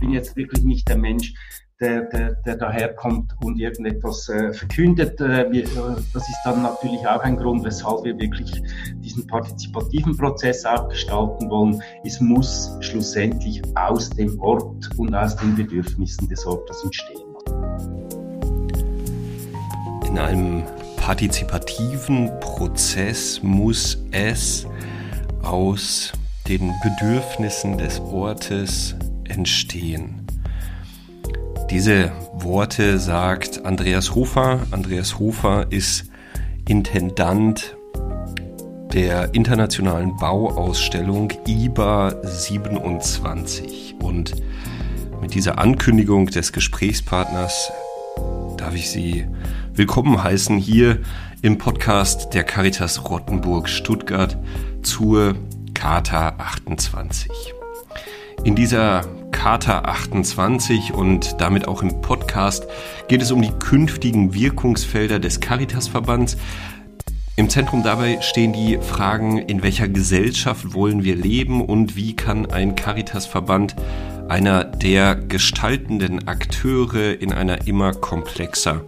bin jetzt wirklich nicht der Mensch, der, der, der daherkommt und irgendetwas äh, verkündet. Äh, wir, äh, das ist dann natürlich auch ein Grund, weshalb wir wirklich diesen partizipativen Prozess auch gestalten wollen. Es muss schlussendlich aus dem Ort und aus den Bedürfnissen des Ortes entstehen. In einem partizipativen Prozess muss es aus den Bedürfnissen des Ortes entstehen. Diese Worte sagt Andreas Hofer. Andreas Hofer ist Intendant der internationalen Bauausstellung IBA 27. Und mit dieser Ankündigung des Gesprächspartners darf ich Sie willkommen heißen hier im Podcast der Caritas Rottenburg Stuttgart zur Charta 28. In dieser Charta 28 und damit auch im Podcast geht es um die künftigen Wirkungsfelder des Caritasverbands. Im Zentrum dabei stehen die Fragen, in welcher Gesellschaft wollen wir leben und wie kann ein Caritasverband einer der gestaltenden Akteure in einer immer komplexer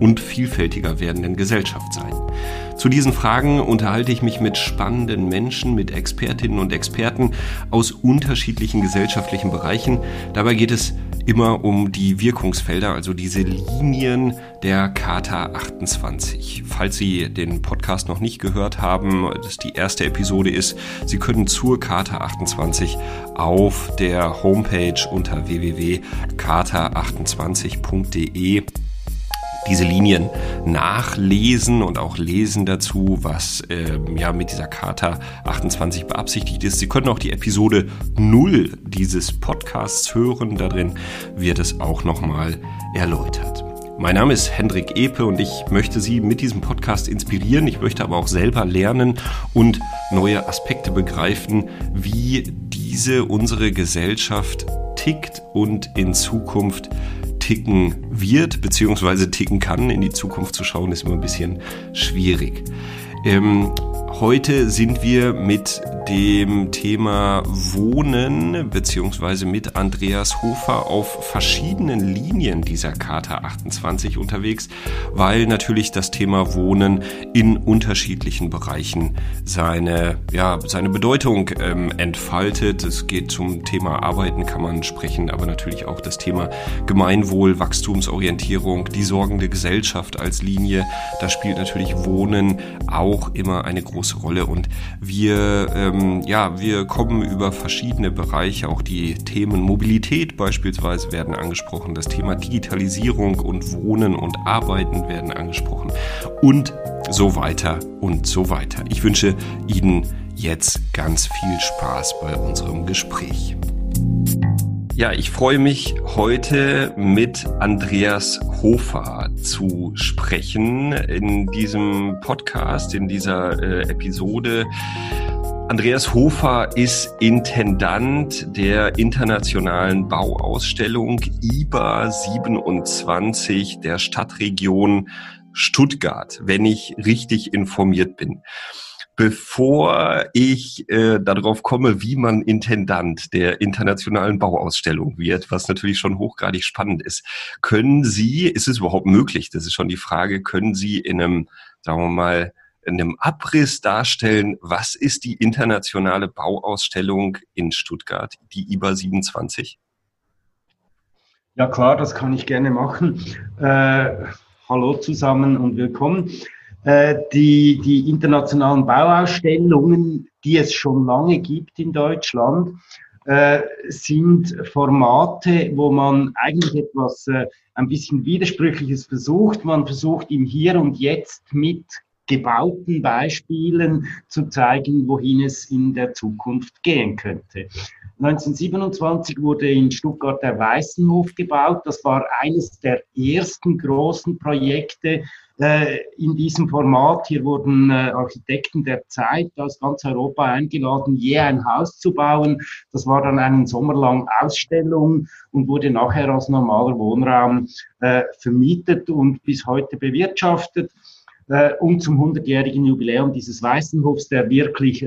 und vielfältiger werdenden Gesellschaft sein. Zu diesen Fragen unterhalte ich mich mit spannenden Menschen, mit Expertinnen und Experten aus unterschiedlichen gesellschaftlichen Bereichen. Dabei geht es immer um die Wirkungsfelder, also diese Linien der Charta 28. Falls Sie den Podcast noch nicht gehört haben, das die erste Episode ist, Sie können zur Charta 28 auf der Homepage unter www.charta28.de diese Linien nachlesen und auch lesen dazu, was äh, ja mit dieser Charta 28 beabsichtigt ist. Sie können auch die Episode 0 dieses Podcasts hören. Darin wird es auch nochmal erläutert. Mein Name ist Hendrik Epe und ich möchte Sie mit diesem Podcast inspirieren. Ich möchte aber auch selber lernen und neue Aspekte begreifen, wie diese unsere Gesellschaft tickt und in Zukunft ticken wird, beziehungsweise ticken kann. In die Zukunft zu schauen, ist immer ein bisschen schwierig. Ähm, Heute sind wir mit dem Thema Wohnen beziehungsweise mit Andreas Hofer auf verschiedenen Linien dieser Charta 28 unterwegs, weil natürlich das Thema Wohnen in unterschiedlichen Bereichen seine, ja, seine Bedeutung ähm, entfaltet. Es geht zum Thema Arbeiten kann man sprechen, aber natürlich auch das Thema Gemeinwohl, Wachstumsorientierung, die sorgende Gesellschaft als Linie. Da spielt natürlich Wohnen auch immer eine große große Rolle und wir, ähm, ja, wir kommen über verschiedene Bereiche, auch die Themen Mobilität beispielsweise werden angesprochen, das Thema Digitalisierung und Wohnen und Arbeiten werden angesprochen und so weiter und so weiter. Ich wünsche Ihnen jetzt ganz viel Spaß bei unserem Gespräch. Ja, ich freue mich heute mit Andreas Hofer zu sprechen in diesem Podcast, in dieser äh, Episode. Andreas Hofer ist Intendant der internationalen Bauausstellung IBA 27 der Stadtregion Stuttgart, wenn ich richtig informiert bin. Bevor ich äh, darauf komme, wie man Intendant der internationalen Bauausstellung wird, was natürlich schon hochgradig spannend ist, können Sie, ist es überhaupt möglich, das ist schon die Frage, können Sie in einem, sagen wir mal, in einem Abriss darstellen, was ist die internationale Bauausstellung in Stuttgart, die IBA 27? Ja klar, das kann ich gerne machen. Äh, hallo zusammen und willkommen. Äh, die, die internationalen Bauausstellungen, die es schon lange gibt in Deutschland, äh, sind Formate, wo man eigentlich etwas äh, ein bisschen Widersprüchliches versucht. Man versucht im Hier und Jetzt mit gebauten Beispielen zu zeigen, wohin es in der Zukunft gehen könnte. 1927 wurde in Stuttgart der Weißenhof gebaut. Das war eines der ersten großen Projekte in diesem Format. Hier wurden äh, Architekten der Zeit aus ganz Europa eingeladen, je ein Haus zu bauen. Das war dann einen Sommer lang Ausstellung und wurde nachher als normaler Wohnraum äh, vermietet und bis heute bewirtschaftet. und zum 100-jährigen Jubiläum dieses Weißenhofs, der wirklich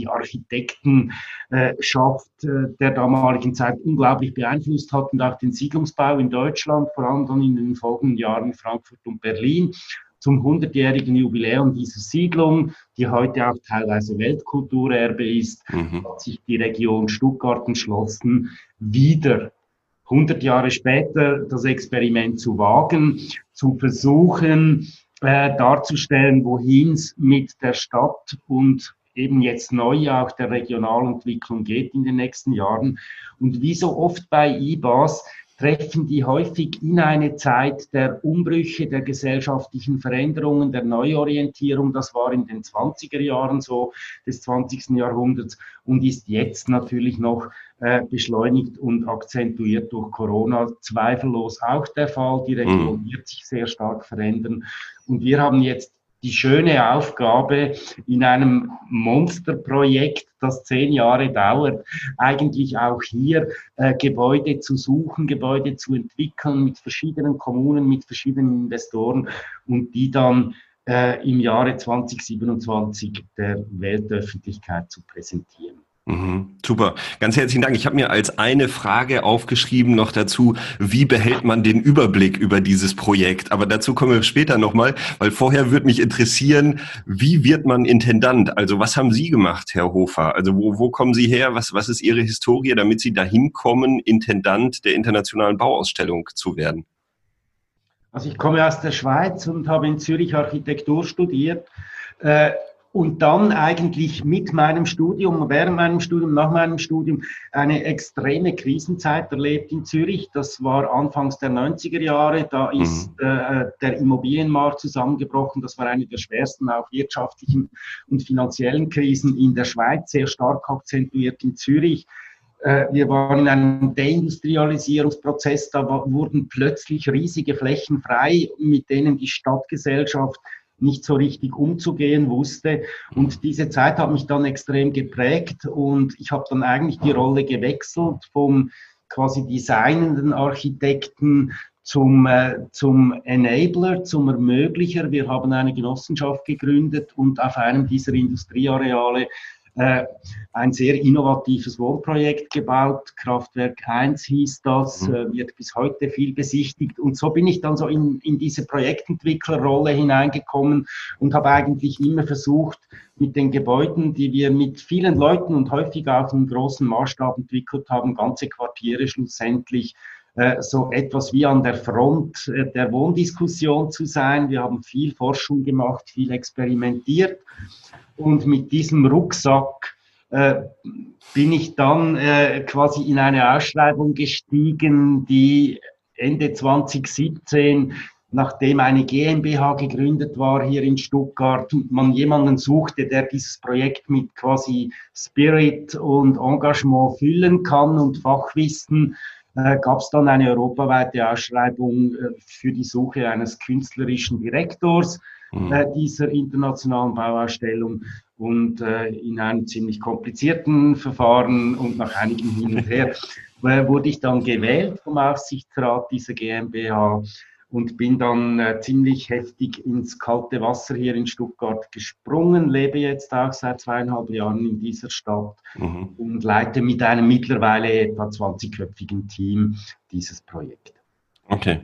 die Architektenschaft äh, der damaligen Zeit unglaublich beeinflusst hat und auch den Siedlungsbau in Deutschland, vor allem dann in den folgenden Jahren Frankfurt und Berlin zum 100-jährigen Jubiläum dieser Siedlung, die heute auch teilweise Weltkulturerbe ist, mhm. hat sich die Region Stuttgart entschlossen, wieder 100 Jahre später das Experiment zu wagen, zu versuchen äh, darzustellen, wohin es mit der Stadt und eben jetzt neu auch der Regionalentwicklung geht in den nächsten Jahren. Und wie so oft bei IBAS treffen die häufig in eine Zeit der Umbrüche, der gesellschaftlichen Veränderungen, der Neuorientierung. Das war in den 20er Jahren so des 20. Jahrhunderts und ist jetzt natürlich noch äh, beschleunigt und akzentuiert durch Corona zweifellos auch der Fall. Die Region mhm. wird sich sehr stark verändern. Und wir haben jetzt die schöne Aufgabe in einem Monsterprojekt, das zehn Jahre dauert, eigentlich auch hier äh, Gebäude zu suchen, Gebäude zu entwickeln mit verschiedenen Kommunen, mit verschiedenen Investoren und die dann äh, im Jahre 2027 der Weltöffentlichkeit zu präsentieren. Mhm, super, ganz herzlichen Dank. Ich habe mir als eine Frage aufgeschrieben noch dazu, wie behält man den Überblick über dieses Projekt? Aber dazu kommen wir später nochmal, weil vorher würde mich interessieren, wie wird man Intendant? Also was haben Sie gemacht, Herr Hofer? Also wo, wo kommen Sie her? Was, was ist Ihre Historie, damit Sie dahin kommen, Intendant der Internationalen Bauausstellung zu werden? Also ich komme aus der Schweiz und habe in Zürich Architektur studiert. Äh, und dann eigentlich mit meinem Studium, während meinem Studium, nach meinem Studium eine extreme Krisenzeit erlebt in Zürich. Das war anfangs der 90er Jahre. Da mhm. ist äh, der Immobilienmarkt zusammengebrochen. Das war eine der schwersten auch wirtschaftlichen und finanziellen Krisen in der Schweiz, sehr stark akzentuiert in Zürich. Äh, wir waren in einem Deindustrialisierungsprozess, da wurden plötzlich riesige Flächen frei, mit denen die Stadtgesellschaft nicht so richtig umzugehen wusste. Und diese Zeit hat mich dann extrem geprägt und ich habe dann eigentlich die Rolle gewechselt vom quasi designenden Architekten zum, äh, zum Enabler, zum Ermöglicher. Wir haben eine Genossenschaft gegründet und auf einem dieser Industrieareale äh, ein sehr innovatives Wohnprojekt gebaut. Kraftwerk 1 hieß das, mhm. äh, wird bis heute viel besichtigt. Und so bin ich dann so in, in diese Projektentwicklerrolle hineingekommen und habe eigentlich immer versucht, mit den Gebäuden, die wir mit vielen Leuten und häufig auch in großen Maßstab entwickelt haben, ganze Quartiere schlussendlich so etwas wie an der Front äh, der Wohndiskussion zu sein. Wir haben viel Forschung gemacht, viel experimentiert und mit diesem Rucksack äh, bin ich dann äh, quasi in eine Ausschreibung gestiegen, die Ende 2017 nachdem eine GmbH gegründet war hier in Stuttgart und man jemanden suchte, der dieses Projekt mit quasi Spirit und Engagement füllen kann und Fachwissen, äh, gab es dann eine europaweite Ausschreibung äh, für die Suche eines künstlerischen Direktors mhm. äh, dieser internationalen Bauausstellung und äh, in einem ziemlich komplizierten Verfahren und nach einigen Hin und Her wurde ich dann gewählt vom Aufsichtsrat dieser GmbH und bin dann äh, ziemlich heftig ins kalte Wasser hier in Stuttgart gesprungen, lebe jetzt auch seit zweieinhalb Jahren in dieser Stadt mhm. und leite mit einem mittlerweile etwa 20-köpfigen Team dieses Projekt. Okay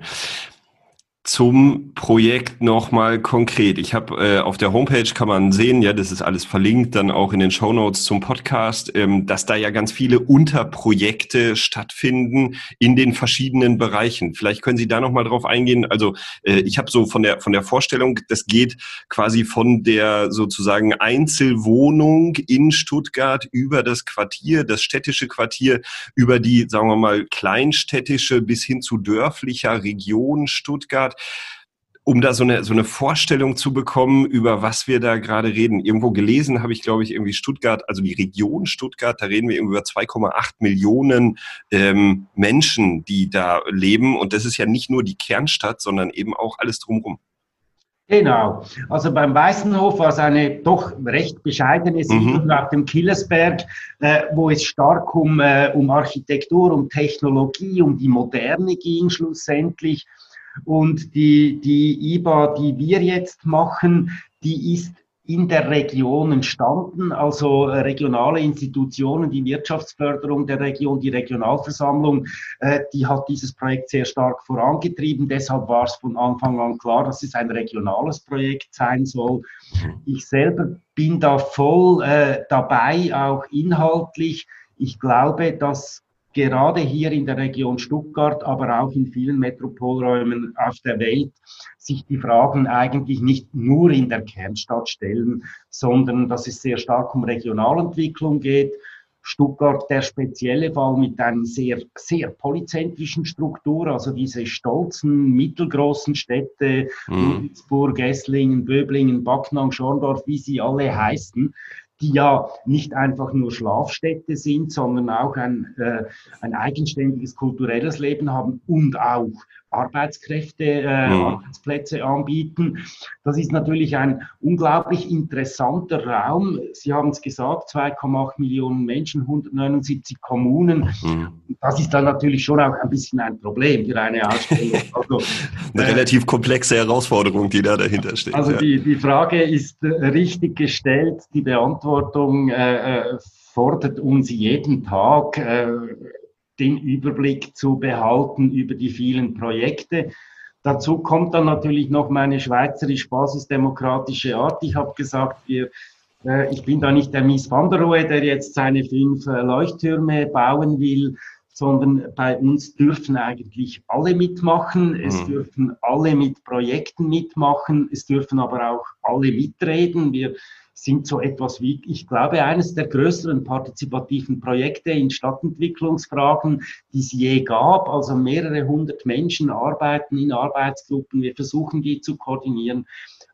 zum Projekt nochmal konkret. Ich habe äh, auf der Homepage kann man sehen, ja, das ist alles verlinkt, dann auch in den Show Notes zum Podcast, ähm, dass da ja ganz viele Unterprojekte stattfinden in den verschiedenen Bereichen. Vielleicht können Sie da nochmal drauf eingehen. Also äh, ich habe so von der von der Vorstellung, das geht quasi von der sozusagen Einzelwohnung in Stuttgart über das Quartier, das städtische Quartier, über die, sagen wir mal, kleinstädtische bis hin zu dörflicher Region Stuttgart um da so eine, so eine Vorstellung zu bekommen, über was wir da gerade reden. Irgendwo gelesen habe ich, glaube ich, irgendwie Stuttgart, also die Region Stuttgart, da reden wir über 2,8 Millionen ähm, Menschen, die da leben. Und das ist ja nicht nur die Kernstadt, sondern eben auch alles drumherum. Genau. Also beim Weißenhof war es eine doch recht bescheidene Siedlung mhm. auf dem Killersberg, äh, wo es stark um, äh, um Architektur, um Technologie, um die Moderne ging schlussendlich. Und die, die IBA, die wir jetzt machen, die ist in der Region entstanden, also regionale Institutionen, die Wirtschaftsförderung der Region, die Regionalversammlung, äh, die hat dieses Projekt sehr stark vorangetrieben. Deshalb war es von Anfang an klar, dass es ein regionales Projekt sein soll. Ich selber bin da voll äh, dabei, auch inhaltlich. Ich glaube, dass gerade hier in der Region Stuttgart, aber auch in vielen Metropolräumen auf der Welt sich die Fragen eigentlich nicht nur in der Kernstadt stellen, sondern dass es sehr stark um Regionalentwicklung geht. Stuttgart der spezielle Fall mit einer sehr, sehr polyzentrischen Struktur, also diese stolzen, mittelgroßen Städte, mhm. Ludwigsburg, Esslingen, Böblingen, Backnang, Schorndorf, wie sie alle heißen, die ja nicht einfach nur Schlafstätte sind, sondern auch ein, äh, ein eigenständiges kulturelles Leben haben und auch Arbeitskräfte, äh, mhm. Arbeitsplätze anbieten. Das ist natürlich ein unglaublich interessanter Raum. Sie haben es gesagt, 2,8 Millionen Menschen, 179 Kommunen. Mhm. Das ist dann natürlich schon auch ein bisschen ein Problem für eine Ausstellung. Also, eine äh, relativ komplexe Herausforderung, die da dahinter steht. Also ja. die, die Frage ist äh, richtig gestellt, die Beantwortung äh, äh, fordert uns jeden Tag. Den Überblick zu behalten über die vielen Projekte. Dazu kommt dann natürlich noch meine schweizerisch-basisdemokratische Art. Ich habe gesagt, wir, äh, ich bin da nicht der Mies van der Rohe, der jetzt seine fünf äh, Leuchttürme bauen will, sondern bei uns dürfen eigentlich alle mitmachen. Es mhm. dürfen alle mit Projekten mitmachen. Es dürfen aber auch alle mitreden. Wir sind so etwas wie, ich glaube, eines der größeren partizipativen Projekte in Stadtentwicklungsfragen, die es je gab. Also mehrere hundert Menschen arbeiten in Arbeitsgruppen. Wir versuchen, die zu koordinieren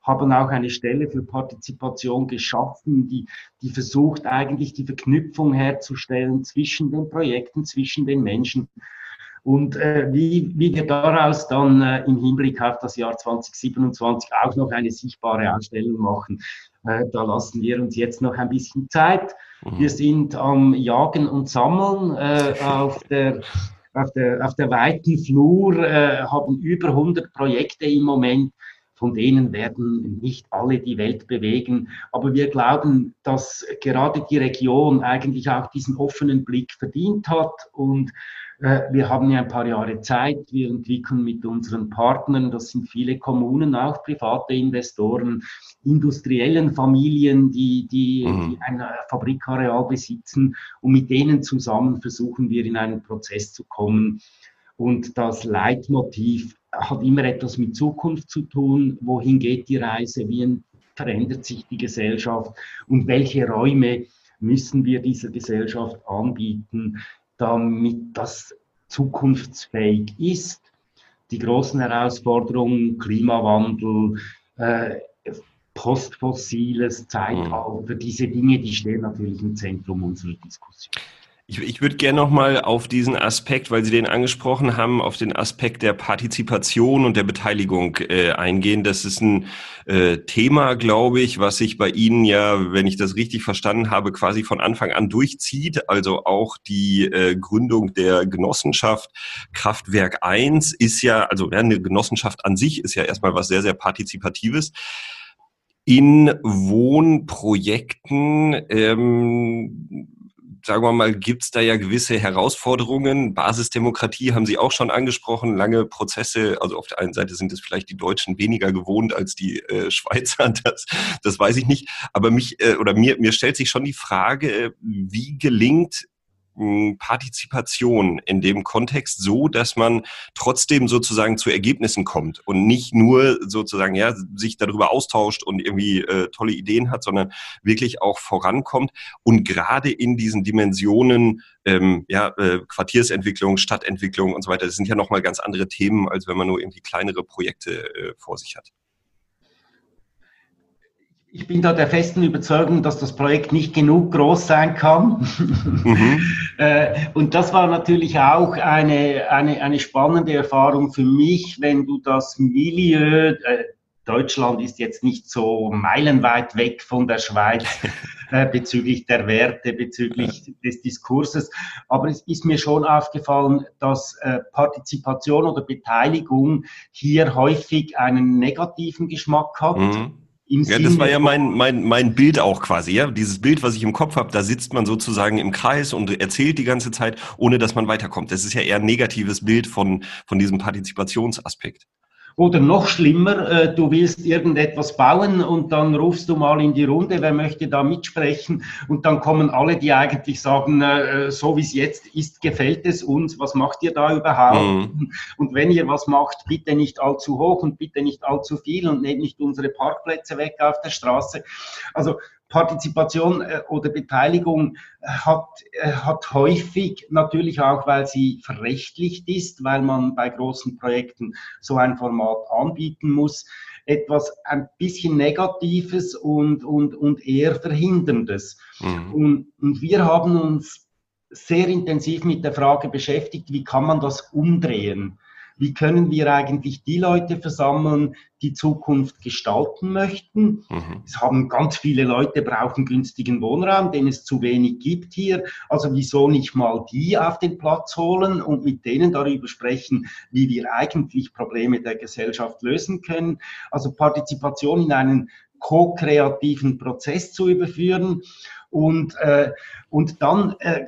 haben auch eine Stelle für Partizipation geschaffen, die, die versucht eigentlich die Verknüpfung herzustellen zwischen den Projekten, zwischen den Menschen. Und äh, wie, wie wir daraus dann äh, im Hinblick auf das Jahr 2027 auch noch eine sichtbare Ausstellung machen, da lassen wir uns jetzt noch ein bisschen Zeit. Mhm. Wir sind am Jagen und Sammeln äh, auf der auf der, auf der weiten Flur äh, haben über 100 Projekte im Moment, von denen werden nicht alle die Welt bewegen. Aber wir glauben, dass gerade die Region eigentlich auch diesen offenen Blick verdient hat und äh, wir haben ja ein paar Jahre Zeit. Wir entwickeln mit unseren Partnern, das sind viele Kommunen, auch private Investoren, industriellen Familien, die, die, mhm. die ein Fabrikareal besitzen. Und mit denen zusammen versuchen wir in einen Prozess zu kommen. Und das Leitmotiv hat immer etwas mit Zukunft zu tun. Wohin geht die Reise? Wie verändert sich die Gesellschaft? Und welche Räume müssen wir dieser Gesellschaft anbieten? damit das zukunftsfähig ist. Die großen Herausforderungen, Klimawandel, äh, postfossiles Zeitalter, mhm. diese Dinge, die stehen natürlich im Zentrum unserer Diskussion. Ich, ich würde gerne nochmal auf diesen Aspekt, weil Sie den angesprochen haben, auf den Aspekt der Partizipation und der Beteiligung äh, eingehen. Das ist ein äh, Thema, glaube ich, was sich bei Ihnen ja, wenn ich das richtig verstanden habe, quasi von Anfang an durchzieht. Also auch die äh, Gründung der Genossenschaft Kraftwerk 1 ist ja, also ja, eine Genossenschaft an sich ist ja erstmal was sehr, sehr Partizipatives in Wohnprojekten ähm, sagen wir mal, gibt es da ja gewisse Herausforderungen. Basisdemokratie haben Sie auch schon angesprochen, lange Prozesse. Also auf der einen Seite sind es vielleicht die Deutschen weniger gewohnt als die äh, Schweizer, das, das weiß ich nicht. Aber mich äh, oder mir, mir stellt sich schon die Frage, wie gelingt Partizipation in dem Kontext so, dass man trotzdem sozusagen zu Ergebnissen kommt und nicht nur sozusagen ja sich darüber austauscht und irgendwie äh, tolle Ideen hat, sondern wirklich auch vorankommt und gerade in diesen Dimensionen ähm, ja äh, Quartiersentwicklung, Stadtentwicklung und so weiter, das sind ja noch mal ganz andere Themen, als wenn man nur irgendwie kleinere Projekte äh, vor sich hat. Ich bin da der festen Überzeugung, dass das Projekt nicht genug groß sein kann. Mhm. Äh, und das war natürlich auch eine, eine, eine spannende Erfahrung für mich, wenn du das Milieu, äh, Deutschland ist jetzt nicht so meilenweit weg von der Schweiz äh, bezüglich der Werte, bezüglich des Diskurses. Aber es ist mir schon aufgefallen, dass äh, Partizipation oder Beteiligung hier häufig einen negativen Geschmack hat. Mhm ja, das war ja mein, mein, mein Bild auch quasi, ja. Dieses Bild, was ich im Kopf habe, da sitzt man sozusagen im Kreis und erzählt die ganze Zeit, ohne dass man weiterkommt. Das ist ja eher ein negatives Bild von, von diesem Partizipationsaspekt. Oder noch schlimmer, äh, du willst irgendetwas bauen und dann rufst du mal in die Runde, wer möchte da mitsprechen? Und dann kommen alle, die eigentlich sagen, äh, so wie es jetzt ist, gefällt es uns, was macht ihr da überhaupt? Mhm. Und wenn ihr was macht, bitte nicht allzu hoch und bitte nicht allzu viel und nehmt nicht unsere Parkplätze weg auf der Straße. Also Partizipation äh, oder Beteiligung äh, hat, äh, hat häufig natürlich auch, weil sie verrechtlicht ist, weil man bei großen Projekten so ein Format anbieten muss, etwas ein bisschen Negatives und, und, und eher Verhinderndes. Mhm. Und, und wir haben uns sehr intensiv mit der Frage beschäftigt, wie kann man das umdrehen? Wie können wir eigentlich die Leute versammeln, die Zukunft gestalten möchten. Mhm. Es haben ganz viele Leute brauchen günstigen Wohnraum, den es zu wenig gibt hier. Also wieso nicht mal die auf den Platz holen und mit denen darüber sprechen, wie wir eigentlich Probleme der Gesellschaft lösen können. Also Partizipation in einen ko-kreativen Prozess zu überführen und, äh, und dann äh,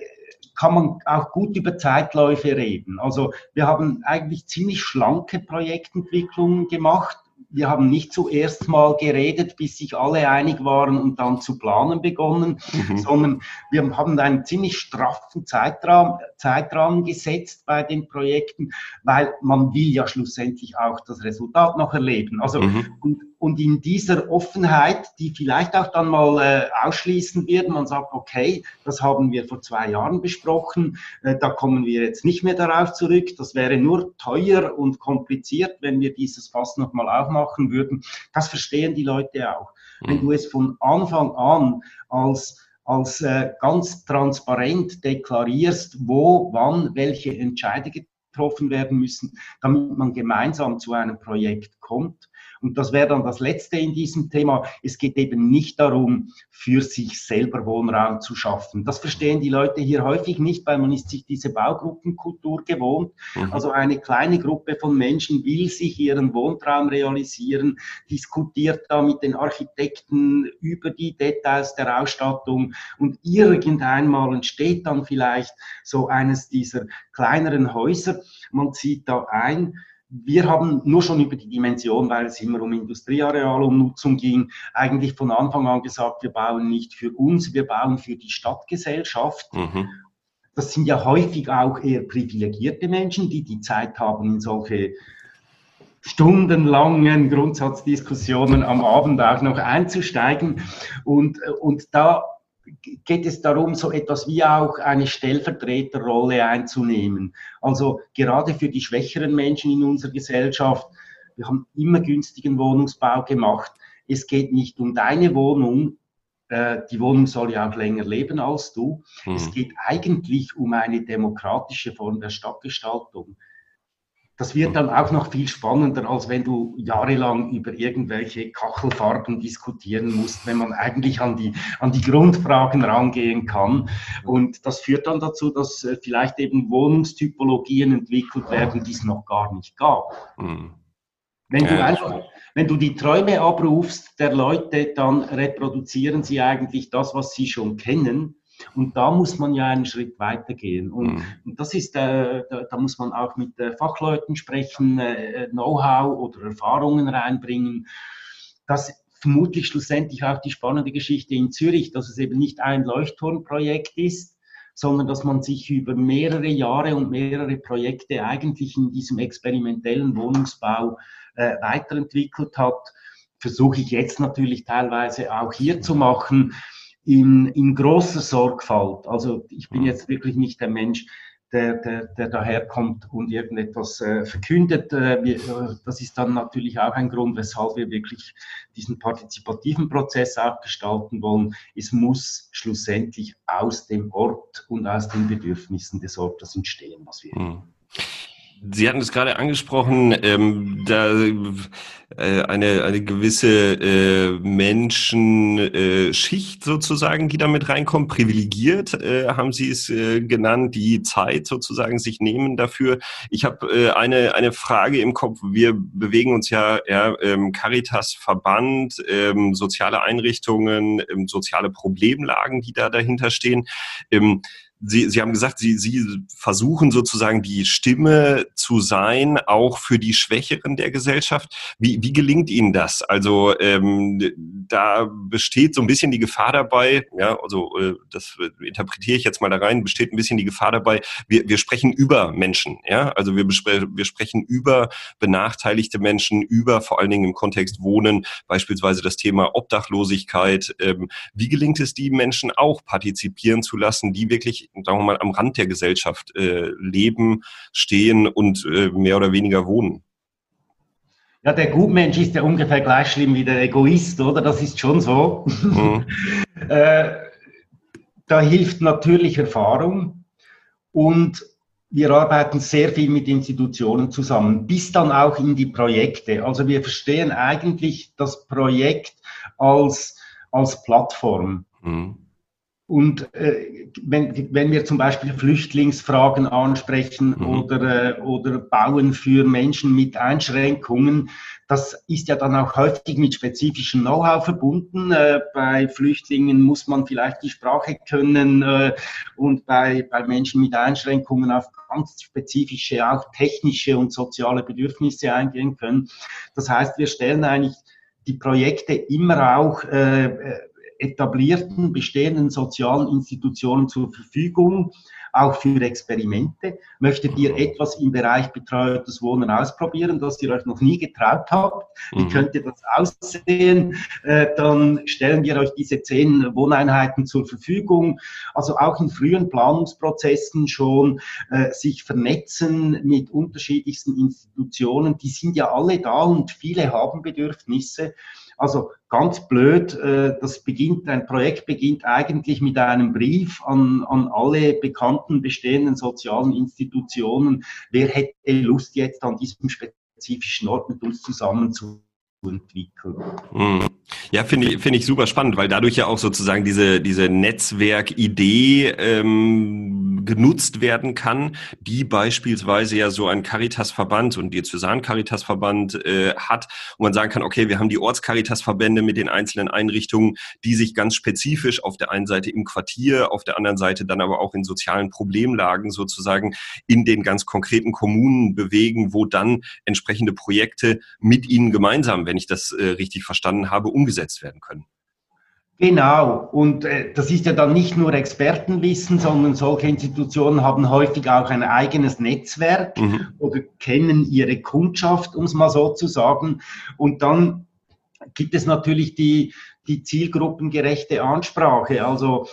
kann man auch gut über Zeitläufe reden. Also wir haben eigentlich ziemlich schlanke Projektentwicklungen gemacht. Wir haben nicht zuerst mal geredet, bis sich alle einig waren und dann zu planen begonnen, mhm. sondern wir haben einen ziemlich straffen Zeitrahmen, Zeitrahmen gesetzt bei den Projekten, weil man will ja schlussendlich auch das Resultat noch erleben. Also mhm. und, und in dieser Offenheit, die vielleicht auch dann mal äh, ausschließen wird, man sagt, okay, das haben wir vor zwei Jahren besprochen, äh, da kommen wir jetzt nicht mehr darauf zurück, das wäre nur teuer und kompliziert, wenn wir dieses Fass nochmal aufmachen würden. Das verstehen die Leute auch. Mhm. Wenn du es von Anfang an als als äh, ganz transparent deklarierst, wo, wann, welche Entscheidungen getroffen werden müssen, damit man gemeinsam zu einem Projekt kommt und das wäre dann das Letzte in diesem Thema. Es geht eben nicht darum, für sich selber Wohnraum zu schaffen. Das verstehen die Leute hier häufig nicht, weil man ist sich diese Baugruppenkultur gewohnt. Mhm. Also eine kleine Gruppe von Menschen will sich ihren Wohntraum realisieren, diskutiert da mit den Architekten über die Details der Ausstattung und irgendeinmal entsteht dann vielleicht so eines dieser kleineren Häuser. Man zieht da ein wir haben nur schon über die Dimension, weil es immer um Industrieareal, um Nutzung ging, eigentlich von Anfang an gesagt, wir bauen nicht für uns, wir bauen für die Stadtgesellschaft. Mhm. Das sind ja häufig auch eher privilegierte Menschen, die die Zeit haben, in solche stundenlangen Grundsatzdiskussionen am Abend auch noch einzusteigen. Und, und da geht es darum, so etwas wie auch eine Stellvertreterrolle einzunehmen. Also gerade für die schwächeren Menschen in unserer Gesellschaft. Wir haben immer günstigen Wohnungsbau gemacht. Es geht nicht um deine Wohnung. Äh, die Wohnung soll ja auch länger leben als du. Mhm. Es geht eigentlich um eine demokratische Form der Stadtgestaltung das wird dann auch noch viel spannender, als wenn du jahrelang über irgendwelche Kachelfarben diskutieren musst, wenn man eigentlich an die, an die Grundfragen rangehen kann. Und das führt dann dazu, dass äh, vielleicht eben Wohnungstypologien entwickelt werden, die es noch gar nicht gab. Mhm. Wenn du einfach, wenn du die Träume abrufst der Leute, dann reproduzieren sie eigentlich das, was sie schon kennen und da muss man ja einen Schritt weitergehen. Und, mhm. und das ist, äh, da, da, muss man auch mit äh, Fachleuten sprechen, äh, Know-how oder Erfahrungen reinbringen. Das vermutlich schlussendlich auch die spannende Geschichte in Zürich, dass es eben nicht ein Leuchtturmprojekt ist, sondern dass man sich über mehrere Jahre und mehrere Projekte eigentlich in diesem experimentellen Wohnungsbau äh, weiterentwickelt hat. Versuche ich jetzt natürlich teilweise auch hier zu machen in, in großer Sorgfalt. Also ich bin mhm. jetzt wirklich nicht der Mensch, der, der, der daherkommt und irgendetwas äh, verkündet. Äh, wir, äh, das ist dann natürlich auch ein Grund, weshalb wir wirklich diesen partizipativen Prozess auch gestalten wollen. Es muss schlussendlich aus dem Ort und aus den Bedürfnissen des Ortes entstehen, was wir. Mhm. Sie hatten es gerade angesprochen, ähm, da äh, eine, eine gewisse äh, Menschenschicht äh, sozusagen, die damit reinkommt, privilegiert, äh, haben Sie es äh, genannt, die Zeit sozusagen sich nehmen dafür. Ich habe äh, eine, eine Frage im Kopf. Wir bewegen uns ja, ja ähm, Caritas Verband, ähm, soziale Einrichtungen, ähm, soziale Problemlagen, die da dahinter stehen. Ähm, Sie, Sie haben gesagt, Sie, Sie versuchen sozusagen die Stimme zu sein, auch für die Schwächeren der Gesellschaft. Wie, wie gelingt Ihnen das? Also ähm, da besteht so ein bisschen die Gefahr dabei, ja, also äh, das interpretiere ich jetzt mal da rein, besteht ein bisschen die Gefahr dabei, wir, wir sprechen über Menschen, ja, also wir, wir sprechen über benachteiligte Menschen, über vor allen Dingen im Kontext Wohnen, beispielsweise das Thema Obdachlosigkeit. Ähm, wie gelingt es, die Menschen auch partizipieren zu lassen, die wirklich sagen wir mal, am Rand der Gesellschaft äh, leben, stehen und äh, mehr oder weniger wohnen. Ja, der Gutmensch ist ja ungefähr gleich schlimm wie der Egoist, oder? Das ist schon so. Mhm. äh, da hilft natürlich Erfahrung und wir arbeiten sehr viel mit Institutionen zusammen, bis dann auch in die Projekte. Also wir verstehen eigentlich das Projekt als, als Plattform. Mhm. Und äh, wenn, wenn wir zum Beispiel Flüchtlingsfragen ansprechen mhm. oder, äh, oder bauen für Menschen mit Einschränkungen, das ist ja dann auch häufig mit spezifischem Know-how verbunden. Äh, bei Flüchtlingen muss man vielleicht die Sprache können äh, und bei, bei Menschen mit Einschränkungen auf ganz spezifische, auch technische und soziale Bedürfnisse eingehen können. Das heißt, wir stellen eigentlich die Projekte immer auch äh, äh etablierten, bestehenden sozialen Institutionen zur Verfügung, auch für Experimente. Möchtet ihr etwas im Bereich betreutes Wohnen ausprobieren, das ihr euch noch nie getraut habt? Wie mhm. könnte das aussehen? Äh, dann stellen wir euch diese zehn Wohneinheiten zur Verfügung. Also auch in frühen Planungsprozessen schon äh, sich vernetzen mit unterschiedlichsten Institutionen. Die sind ja alle da und viele haben Bedürfnisse. Also ganz blöd, äh, das beginnt, ein Projekt beginnt eigentlich mit einem Brief an, an alle bekannten bestehenden sozialen Institutionen. Wer hätte Lust jetzt an diesem spezifischen Ort mit uns zusammen zu entwickeln? Mhm. Ja, finde ich, finde ich super spannend, weil dadurch ja auch sozusagen diese, diese Netzwerkidee ähm, genutzt werden kann, die beispielsweise ja so ein Caritas-Verband und Diözesan-Caritas-Verband äh, hat, wo man sagen kann, okay, wir haben die Orts-Caritas-Verbände mit den einzelnen Einrichtungen, die sich ganz spezifisch auf der einen Seite im Quartier, auf der anderen Seite dann aber auch in sozialen Problemlagen sozusagen in den ganz konkreten Kommunen bewegen, wo dann entsprechende Projekte mit ihnen gemeinsam, wenn ich das äh, richtig verstanden habe, umgesetzt werden können. Genau, und äh, das ist ja dann nicht nur Expertenwissen, sondern solche Institutionen haben häufig auch ein eigenes Netzwerk mhm. oder kennen ihre Kundschaft, um es mal so zu sagen. Und dann gibt es natürlich die, die zielgruppengerechte Ansprache. Also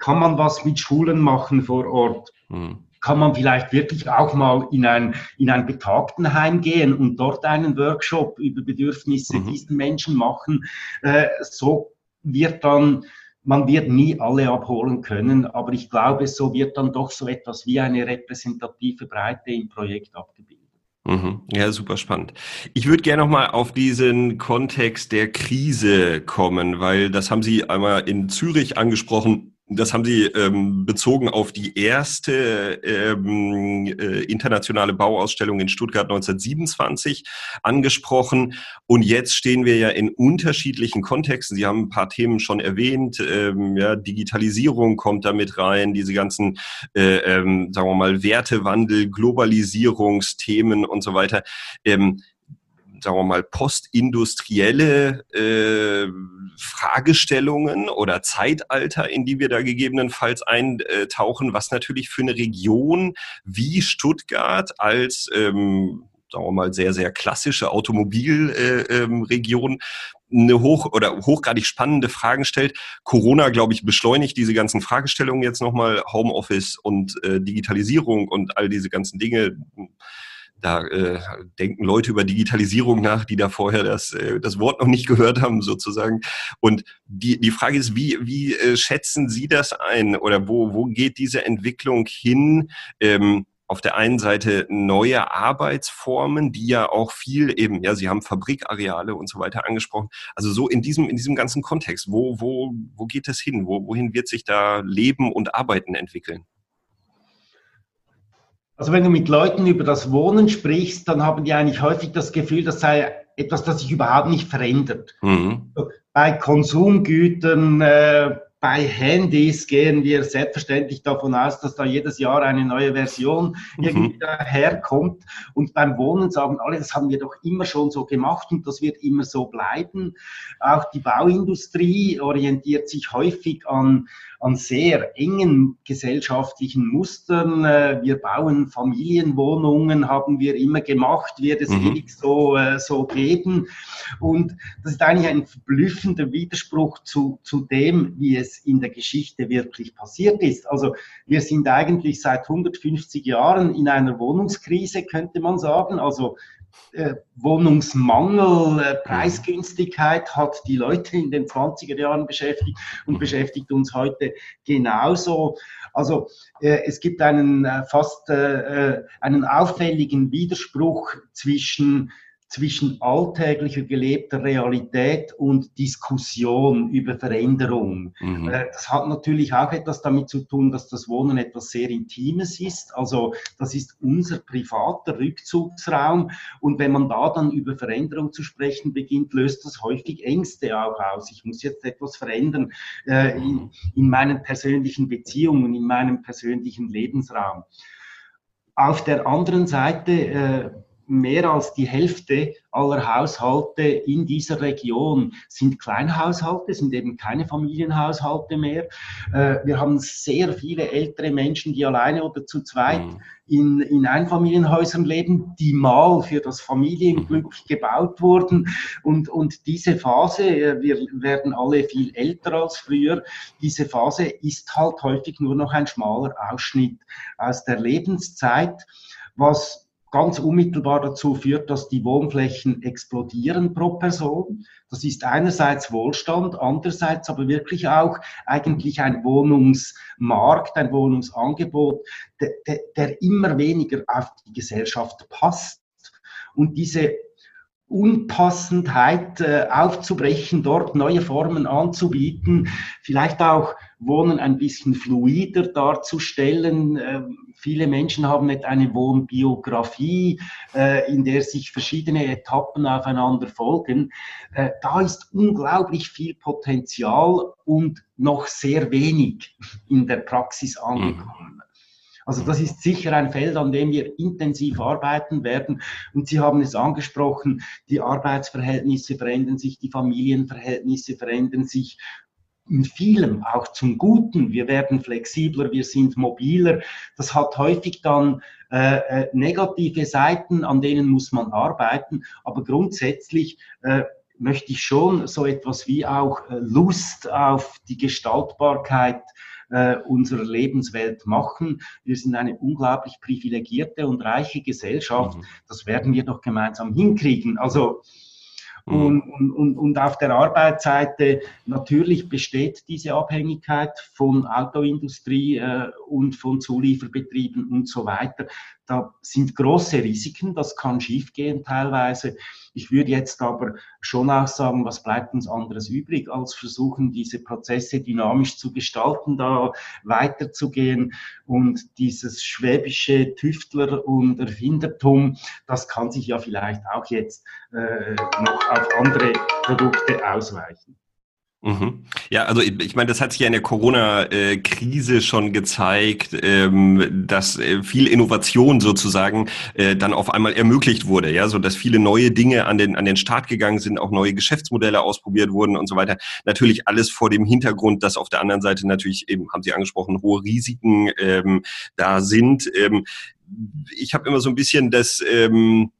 kann man was mit Schulen machen vor Ort? Mhm kann man vielleicht wirklich auch mal in ein, in ein Betagtenheim gehen und dort einen Workshop über Bedürfnisse mhm. diesen Menschen machen. Äh, so wird dann man wird nie alle abholen können, aber ich glaube, so wird dann doch so etwas wie eine repräsentative Breite im Projekt abgebildet. Mhm. Ja, super spannend. Ich würde gerne nochmal auf diesen Kontext der Krise kommen, weil das haben Sie einmal in Zürich angesprochen das haben Sie ähm, bezogen auf die erste ähm, äh, internationale Bauausstellung in Stuttgart 1927 angesprochen. Und jetzt stehen wir ja in unterschiedlichen Kontexten. Sie haben ein paar Themen schon erwähnt. Ähm, ja, Digitalisierung kommt da mit rein, diese ganzen, äh, ähm, sagen wir mal, Wertewandel, Globalisierungsthemen und so weiter. Ähm, sagen wir mal, postindustrielle äh, Fragestellungen oder Zeitalter, in die wir da gegebenenfalls eintauchen, was natürlich für eine Region wie Stuttgart als ähm, sagen wir mal, sehr, sehr klassische Automobilregion äh, ähm, eine hoch oder hochgradig spannende Fragen stellt. Corona, glaube ich, beschleunigt diese ganzen Fragestellungen jetzt nochmal, Homeoffice und äh, Digitalisierung und all diese ganzen Dinge da äh, denken Leute über Digitalisierung nach, die da vorher das, äh, das Wort noch nicht gehört haben, sozusagen. Und die, die Frage ist, wie, wie äh, schätzen Sie das ein oder wo, wo geht diese Entwicklung hin? Ähm, auf der einen Seite neue Arbeitsformen, die ja auch viel eben, ja, Sie haben Fabrikareale und so weiter angesprochen. Also so in diesem, in diesem ganzen Kontext, wo, wo, wo geht es hin? Wo, wohin wird sich da Leben und Arbeiten entwickeln? Also wenn du mit Leuten über das Wohnen sprichst, dann haben die eigentlich häufig das Gefühl, das sei etwas, das sich überhaupt nicht verändert. Mhm. Bei Konsumgütern, äh, bei Handys gehen wir selbstverständlich davon aus, dass da jedes Jahr eine neue Version mhm. irgendwie daherkommt. Und beim Wohnen sagen alle, das haben wir doch immer schon so gemacht und das wird immer so bleiben. Auch die Bauindustrie orientiert sich häufig an an sehr engen gesellschaftlichen Mustern. Äh, wir bauen Familienwohnungen, haben wir immer gemacht, wird es mhm. ewig so, äh, so geben. Und das ist eigentlich ein verblüffender Widerspruch zu, zu dem, wie es in der Geschichte wirklich passiert ist. Also wir sind eigentlich seit 150 Jahren in einer Wohnungskrise, könnte man sagen. Also Wohnungsmangel, äh, Preisgünstigkeit hat die Leute in den 20er Jahren beschäftigt und beschäftigt uns heute genauso. Also äh, es gibt einen fast einen auffälligen Widerspruch zwischen zwischen alltäglicher gelebter Realität und Diskussion über Veränderung. Mhm. Äh, das hat natürlich auch etwas damit zu tun, dass das Wohnen etwas sehr Intimes ist. Also das ist unser privater Rückzugsraum. Und wenn man da dann über Veränderung zu sprechen beginnt, löst das häufig Ängste auch aus. Ich muss jetzt etwas verändern äh, in, mhm. in meinen persönlichen Beziehungen, in meinem persönlichen Lebensraum. Auf der anderen Seite äh, mehr als die Hälfte aller Haushalte in dieser Region sind Kleinhaushalte, sind eben keine Familienhaushalte mehr. Äh, wir haben sehr viele ältere Menschen, die alleine oder zu zweit mhm. in, in Einfamilienhäusern leben, die mal für das Familienglück mhm. gebaut wurden. Und, und diese Phase, äh, wir werden alle viel älter als früher, diese Phase ist halt häufig nur noch ein schmaler Ausschnitt aus der Lebenszeit, was ganz unmittelbar dazu führt, dass die Wohnflächen explodieren pro Person. Das ist einerseits Wohlstand, andererseits aber wirklich auch eigentlich ein Wohnungsmarkt, ein Wohnungsangebot, der, der, der immer weniger auf die Gesellschaft passt. Und diese Unpassendheit äh, aufzubrechen, dort neue Formen anzubieten, vielleicht auch Wohnen ein bisschen fluider darzustellen. Äh, viele Menschen haben nicht eine Wohnbiografie, äh, in der sich verschiedene Etappen aufeinander folgen. Äh, da ist unglaublich viel Potenzial und noch sehr wenig in der Praxis angekommen. Also das ist sicher ein Feld, an dem wir intensiv arbeiten werden. Und Sie haben es angesprochen, die Arbeitsverhältnisse verändern sich, die Familienverhältnisse verändern sich in vielem auch zum Guten. Wir werden flexibler, wir sind mobiler. Das hat häufig dann äh, äh negative Seiten, an denen muss man arbeiten. Aber grundsätzlich äh, möchte ich schon so etwas wie auch äh, Lust auf die Gestaltbarkeit äh, unserer Lebenswelt machen. Wir sind eine unglaublich privilegierte und reiche Gesellschaft. Mhm. Das werden wir doch gemeinsam hinkriegen. Also mhm. und, und, und auf der Arbeitsseite natürlich besteht diese Abhängigkeit von Autoindustrie äh, und von Zulieferbetrieben und so weiter. Da sind große Risiken, das kann schiefgehen teilweise. Ich würde jetzt aber schon auch sagen, was bleibt uns anderes übrig, als versuchen, diese Prozesse dynamisch zu gestalten, da weiterzugehen. Und dieses schwäbische Tüftler- und Erfindertum, das kann sich ja vielleicht auch jetzt äh, noch auf andere Produkte ausweichen. Mhm. Ja, also ich, meine, das hat sich ja in der Corona-Krise schon gezeigt, ähm, dass äh, viel Innovation sozusagen äh, dann auf einmal ermöglicht wurde, ja, so dass viele neue Dinge an den an den Start gegangen sind, auch neue Geschäftsmodelle ausprobiert wurden und so weiter. Natürlich alles vor dem Hintergrund, dass auf der anderen Seite natürlich eben haben Sie angesprochen hohe Risiken ähm, da sind. Ähm, ich habe immer so ein bisschen das ähm,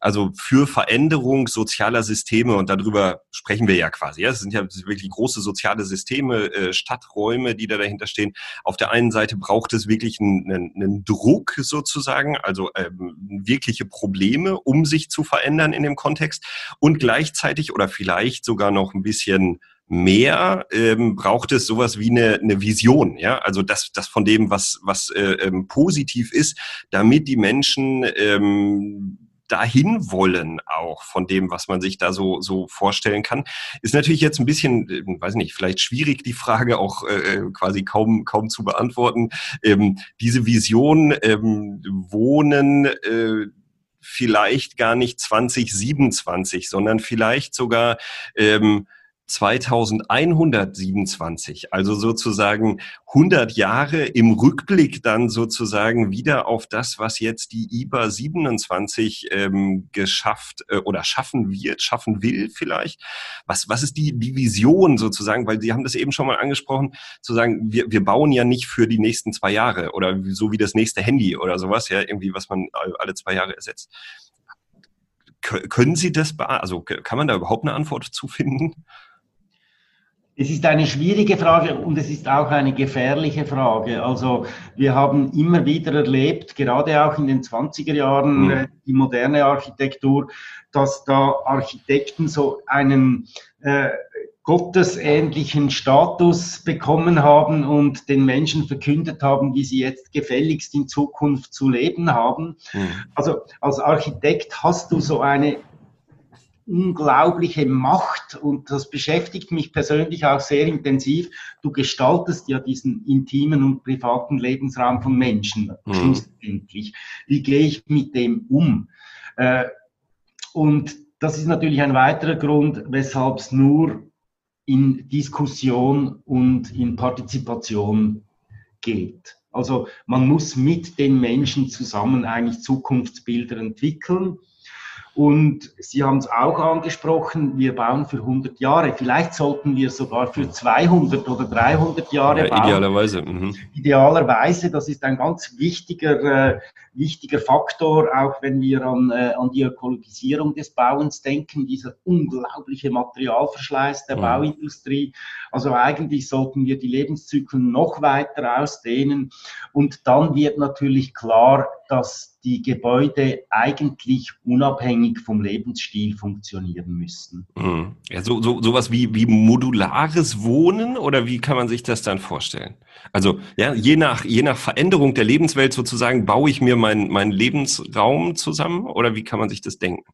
also für Veränderung sozialer Systeme und darüber sprechen wir ja quasi. Ja, es sind ja wirklich große soziale Systeme, äh, Stadträume, die da dahinter stehen. Auf der einen Seite braucht es wirklich einen, einen, einen Druck sozusagen, also ähm, wirkliche Probleme, um sich zu verändern in dem Kontext und gleichzeitig oder vielleicht sogar noch ein bisschen mehr ähm, braucht es sowas wie eine, eine Vision, ja, also das, das von dem, was, was äh, ähm, positiv ist, damit die Menschen ähm, dahin wollen auch von dem, was man sich da so, so vorstellen kann. Ist natürlich jetzt ein bisschen, äh, weiß nicht, vielleicht schwierig, die Frage auch äh, äh, quasi kaum, kaum zu beantworten. Ähm, diese Vision, ähm, Wohnen, äh, vielleicht gar nicht 2027, sondern vielleicht sogar ähm, 2127, also sozusagen 100 Jahre im Rückblick dann sozusagen wieder auf das, was jetzt die IBA 27 ähm, geschafft äh, oder schaffen wird, schaffen will vielleicht. Was, was ist die, die Vision sozusagen? Weil Sie haben das eben schon mal angesprochen, zu sagen, wir, wir bauen ja nicht für die nächsten zwei Jahre oder so wie das nächste Handy oder sowas, ja, irgendwie, was man alle zwei Jahre ersetzt. Können Sie das, also kann man da überhaupt eine Antwort zu finden? Es ist eine schwierige Frage und es ist auch eine gefährliche Frage. Also wir haben immer wieder erlebt, gerade auch in den 20er Jahren, mhm. Äh, die moderne Architektur, dass da Architekten so einen äh, gottesähnlichen Status bekommen haben und den Menschen verkündet haben, wie sie jetzt gefälligst in Zukunft zu leben haben. Mhm. Also als Architekt hast du so eine unglaubliche Macht und das beschäftigt mich persönlich auch sehr intensiv. Du gestaltest ja diesen intimen und privaten Lebensraum von Menschen mhm. schlussendlich. Wie gehe ich mit dem um? Äh, und das ist natürlich ein weiterer Grund, weshalb es nur in Diskussion und in Partizipation geht. Also man muss mit den Menschen zusammen eigentlich Zukunftsbilder entwickeln. Und Sie haben es auch angesprochen, wir bauen für 100 Jahre. Vielleicht sollten wir sogar für 200 oder 300 Jahre ja, bauen. Idealerweise. Mhm. Idealerweise, das ist ein ganz wichtiger, äh, wichtiger Faktor, auch wenn wir an, äh, an die Ökologisierung des Bauens denken, dieser unglaubliche Materialverschleiß der mhm. Bauindustrie. Also eigentlich sollten wir die Lebenszyklen noch weiter ausdehnen. Und dann wird natürlich klar, dass die Gebäude eigentlich unabhängig vom Lebensstil funktionieren müssten. Mhm. Ja, so, so sowas wie, wie modulares Wohnen oder wie kann man sich das dann vorstellen? Also ja, je nach, je nach Veränderung der Lebenswelt sozusagen baue ich mir meinen mein Lebensraum zusammen oder wie kann man sich das denken?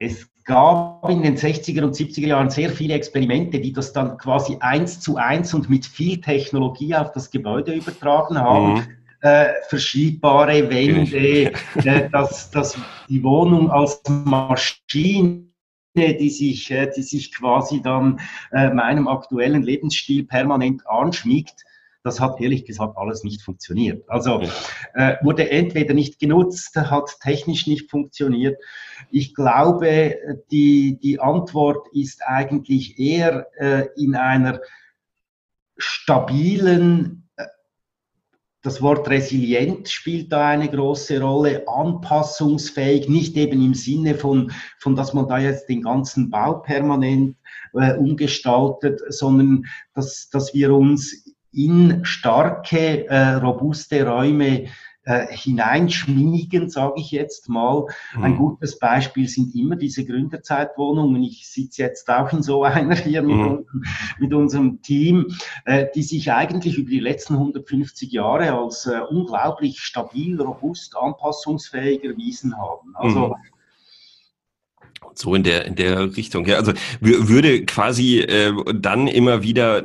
Es gab in den 60er und 70er Jahren sehr viele Experimente, die das dann quasi eins zu eins und mit viel Technologie auf das Gebäude übertragen haben. Mhm äh, verschiebbare Wände, äh, dass, dass die Wohnung als Maschine die sich, äh, die sich quasi dann äh, meinem aktuellen Lebensstil permanent anschmiegt. Das hat ehrlich gesagt alles nicht funktioniert. Also äh, wurde entweder nicht genutzt, hat technisch nicht funktioniert. Ich glaube, die, die Antwort ist eigentlich eher äh, in einer stabilen das Wort resilient spielt da eine große Rolle, anpassungsfähig, nicht eben im Sinne von, von dass man da jetzt den ganzen Bau permanent äh, umgestaltet, sondern dass, dass wir uns in starke, äh, robuste Räume äh, hineinschmiegen, sage ich jetzt mal. Mhm. Ein gutes Beispiel sind immer diese Gründerzeitwohnungen. Ich sitze jetzt auch in so einer hier mit, mhm. mit unserem Team, äh, die sich eigentlich über die letzten 150 Jahre als äh, unglaublich stabil, robust, anpassungsfähig erwiesen haben. Also mhm so in der in der Richtung. Ja, also würde quasi äh, dann immer wieder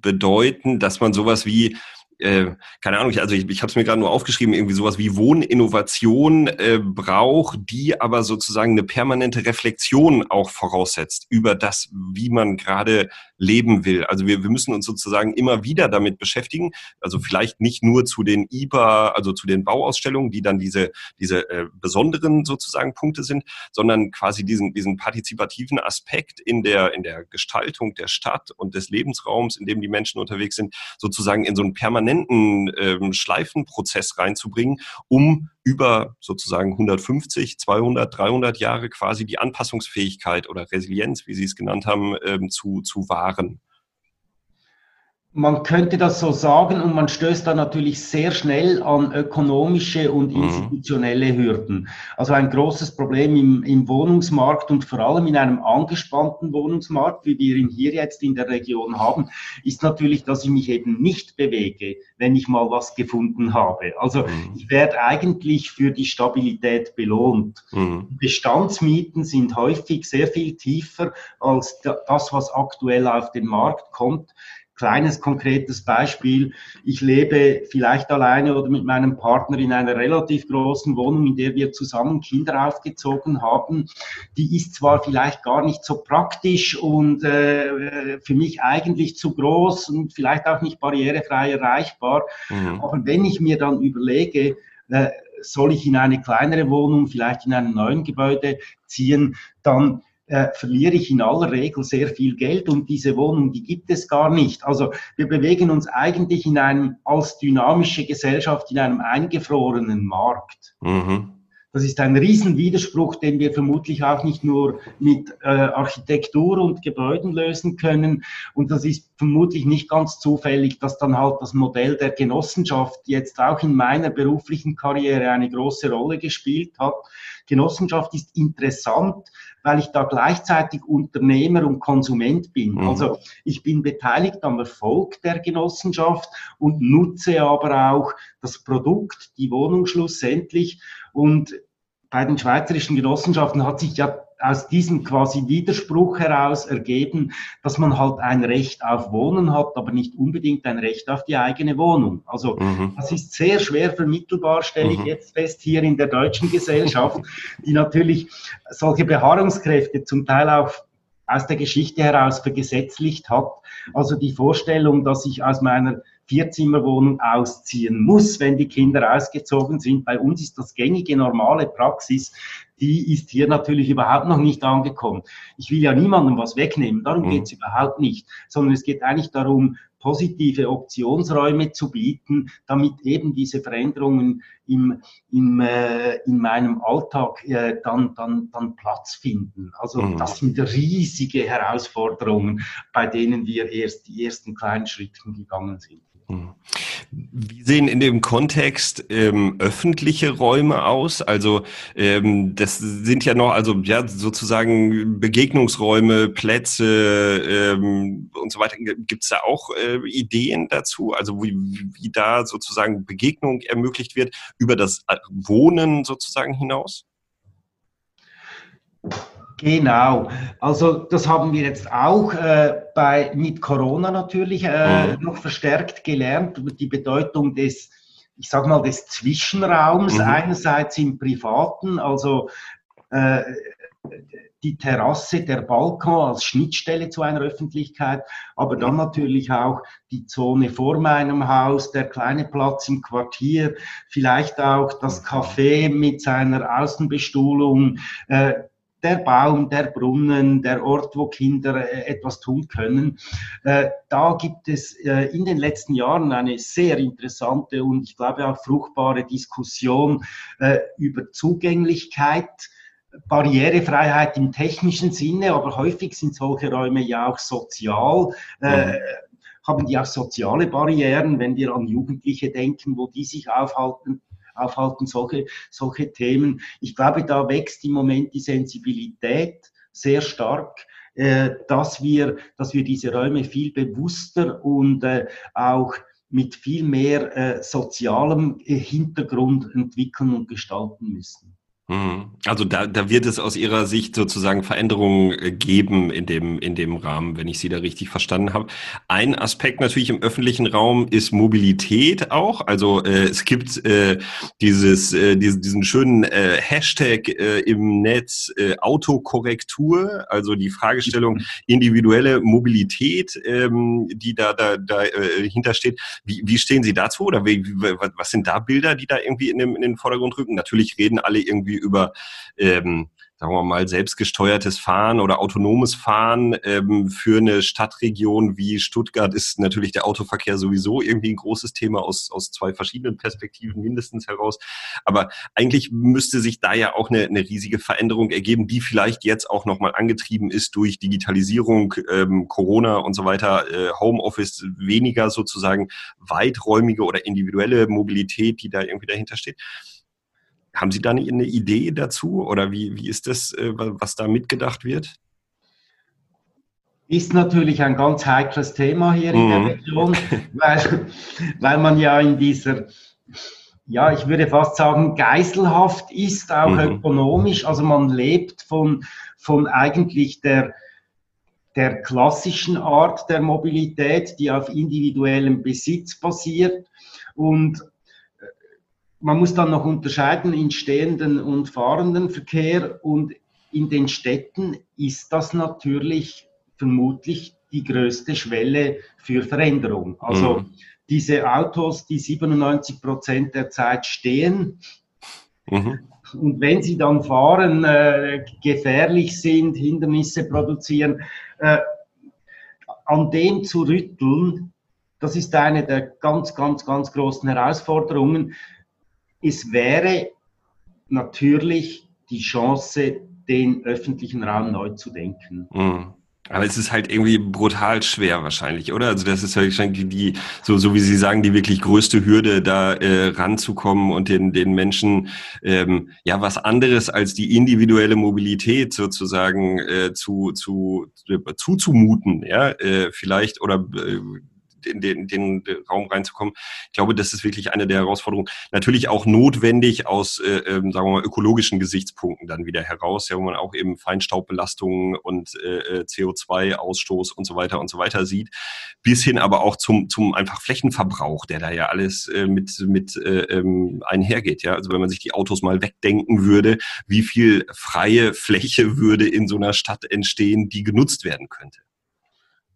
bedeuten, dass man sowas wie äh, keine Ahnung, ich, also ich, ich habe es mir gerade nur aufgeschrieben, irgendwie sowas wie Wohninnovation äh, braucht, die aber sozusagen eine permanente Reflexion auch voraussetzt über das, wie man gerade leben will. Also wir, wir müssen uns sozusagen immer wieder damit beschäftigen, also vielleicht nicht nur zu den IBA, also zu den Bauausstellungen, die dann diese, diese äh, besonderen sozusagen Punkte sind, sondern quasi diesen, diesen partizipativen Aspekt in der, in der Gestaltung der Stadt und des Lebensraums, in dem die Menschen unterwegs sind, sozusagen in so einen permanenten permanenten ähm, Schleifenprozess reinzubringen, um über sozusagen 150, 200, 300 Jahre quasi die Anpassungsfähigkeit oder Resilienz, wie Sie es genannt haben, ähm, zu, zu wahren. Man könnte das so sagen und man stößt da natürlich sehr schnell an ökonomische und mhm. institutionelle Hürden. Also ein großes Problem im, im, Wohnungsmarkt und vor allem in einem angespannten Wohnungsmarkt, wie wir ihn hier jetzt in der Region haben, ist natürlich, dass ich mich eben nicht bewege, wenn ich mal was gefunden habe. Also mhm. ich werde eigentlich für die Stabilität belohnt. Mhm. Bestandsmieten sind häufig sehr viel tiefer als das, was aktuell auf den Markt kommt kleines konkretes Beispiel. Ich lebe vielleicht alleine oder mit meinem Partner in einer relativ großen Wohnung, in der wir zusammen Kinder aufgezogen haben. Die ist zwar vielleicht gar nicht so praktisch und äh, für mich eigentlich zu groß und vielleicht auch nicht barrierefrei erreichbar. Mhm. Aber wenn ich mir dann überlege, äh, soll ich in eine kleinere Wohnung, vielleicht in einem neuen Gebäude ziehen, dann äh, verliere ich in aller Regel sehr viel Geld und diese Wohnung, die gibt es gar nicht. Also wir bewegen uns eigentlich in einem, als dynamische Gesellschaft in einem eingefrorenen Markt. Mhm. Das ist ein Riesenwiderspruch, den wir vermutlich auch nicht nur mit äh, Architektur und Gebäuden lösen können. Und das ist vermutlich nicht ganz zufällig, dass dann halt das Modell der Genossenschaft jetzt auch in meiner beruflichen Karriere eine große Rolle gespielt hat. Genossenschaft ist interessant, weil ich da gleichzeitig Unternehmer und Konsument bin. Mhm. Also ich bin beteiligt am Erfolg der Genossenschaft und nutze aber auch das Produkt, die Wohnung schlussendlich. Und bei den schweizerischen Genossenschaften hat sich ja aus diesem quasi Widerspruch heraus ergeben, dass man halt ein Recht auf Wohnen hat, aber nicht unbedingt ein Recht auf die eigene Wohnung. Also mhm. das ist sehr schwer vermittelbar, stelle ich mhm. jetzt fest, hier in der deutschen Gesellschaft, die natürlich solche Beharrungskräfte zum Teil auch aus der Geschichte heraus vergesetzlicht hat. Also die Vorstellung, dass ich aus meiner Vierzimmerwohnung ausziehen muss, wenn die Kinder ausgezogen sind. Bei uns ist das gängige, normale Praxis, die ist hier natürlich überhaupt noch nicht angekommen. Ich will ja niemandem was wegnehmen, darum mhm. geht es überhaupt nicht, sondern es geht eigentlich darum, positive Optionsräume zu bieten, damit eben diese Veränderungen im, im, äh, in meinem Alltag äh, dann, dann, dann Platz finden. Also mhm. das sind riesige Herausforderungen, bei denen wir erst die ersten kleinen Schritte gegangen sind. Mhm. Wie sehen in dem Kontext ähm, öffentliche Räume aus? Also ähm, das sind ja noch, also ja sozusagen Begegnungsräume, Plätze ähm, und so weiter. Gibt es da auch äh, Ideen dazu? Also wie, wie da sozusagen Begegnung ermöglicht wird über das äh, Wohnen sozusagen hinaus? Genau, also das haben wir jetzt auch äh, bei, mit Corona natürlich äh, mhm. noch verstärkt gelernt, die Bedeutung des, ich sag mal, des Zwischenraums, mhm. einerseits im Privaten, also äh, die Terrasse, der Balkon als Schnittstelle zu einer Öffentlichkeit, aber dann natürlich auch die Zone vor meinem Haus, der kleine Platz im Quartier, vielleicht auch das Café mit seiner Außenbestuhlung, äh, der Baum, der Brunnen, der Ort, wo Kinder äh, etwas tun können. Äh, da gibt es äh, in den letzten Jahren eine sehr interessante und ich glaube auch fruchtbare Diskussion über Zugänglichkeit. Barrierefreiheit im technischen Sinne, aber häufig sind solche Räume ja auch sozial. Mhm. haben die auch soziale Barrieren, wenn wir an Jugendliche denken, wo die sich aufhalten, aufhalten, solche, solche Themen. Ich glaube, da wächst im Moment die Sensibilität sehr stark äh, dass wir, dass wir diese Räume viel bewusster und äh, auch mit viel mehr äh, sozialem äh, Hintergrund entwickeln und gestalten müssen. Mhm. Also da, da wird es aus Ihrer Sicht sozusagen Veränderungen äh, geben in dem, in dem Rahmen, wenn ich Sie da richtig verstanden habe. Ein Aspekt natürlich im öffentlichen Raum ist Mobilität auch. Also äh, es gibt äh, dieses, äh, diesen, diesen schönen äh, Hashtag äh, im Netz äh, Autokorrektur, also die Fragestellung individuelle Mobilität, ähm, die da, da, da äh, hintersteht. Wie, wie stehen Sie dazu oder wie, was sind da Bilder, die da irgendwie in, dem, in den Vordergrund rücken? Natürlich reden alle irgendwie über ähm, sagen wir mal, selbstgesteuertes Fahren oder autonomes Fahren. Ähm, für eine Stadtregion wie Stuttgart ist natürlich der Autoverkehr sowieso irgendwie ein großes Thema aus, aus zwei verschiedenen Perspektiven mindestens heraus. Aber eigentlich müsste sich da ja auch eine, eine riesige Veränderung ergeben, die vielleicht jetzt auch nochmal angetrieben ist durch Digitalisierung, ähm, Corona und so weiter, äh, Homeoffice, weniger sozusagen weiträumige oder individuelle Mobilität, die da irgendwie dahinter steht. Haben Sie da eine, eine Idee dazu oder wie, wie ist das, äh, was da mitgedacht wird? Ist natürlich ein ganz heikles Thema hier in der mhm. Region, weil, weil man ja in dieser, ja, ich würde fast sagen, geiselhaft ist, auch mhm. ökonomisch. Also man lebt von, von eigentlich der, der klassischen Art der Mobilität, die auf individuellem Besitz basiert. Und man muss dann noch unterscheiden in stehenden und fahrenden Verkehr und in den Städten ist das natürlich vermutlich die größte Schwelle für Veränderung. Also mhm. diese Autos, die 97 Prozent der Zeit stehen mhm. und wenn sie dann fahren, äh, gefährlich sind, Hindernisse produzieren, äh, an dem zu rütteln, das ist eine der ganz, ganz, ganz großen Herausforderungen es wäre natürlich die Chance, den öffentlichen Raum neu zu denken. Mhm. Aber es ist halt irgendwie brutal schwer wahrscheinlich, oder? Also das ist wahrscheinlich die, so, so wie Sie sagen, die wirklich größte Hürde, da äh, ranzukommen und den, den Menschen ähm, ja was anderes als die individuelle Mobilität sozusagen äh, zu, zu, äh, zuzumuten, ja, äh, vielleicht oder äh, in den, in den Raum reinzukommen. Ich glaube, das ist wirklich eine der Herausforderungen. Natürlich auch notwendig aus, äh, ähm, sagen wir mal, ökologischen Gesichtspunkten dann wieder heraus, ja, wo man auch eben Feinstaubbelastungen und äh, äh CO2-Ausstoß und so weiter und so weiter sieht, bis hin aber auch zum, zum einfach Flächenverbrauch, der da ja alles äh, mit, mit äh, ähm, einhergeht. Ja? Also wenn man sich die Autos mal wegdenken würde, wie viel freie Fläche würde in so einer Stadt entstehen, die genutzt werden könnte.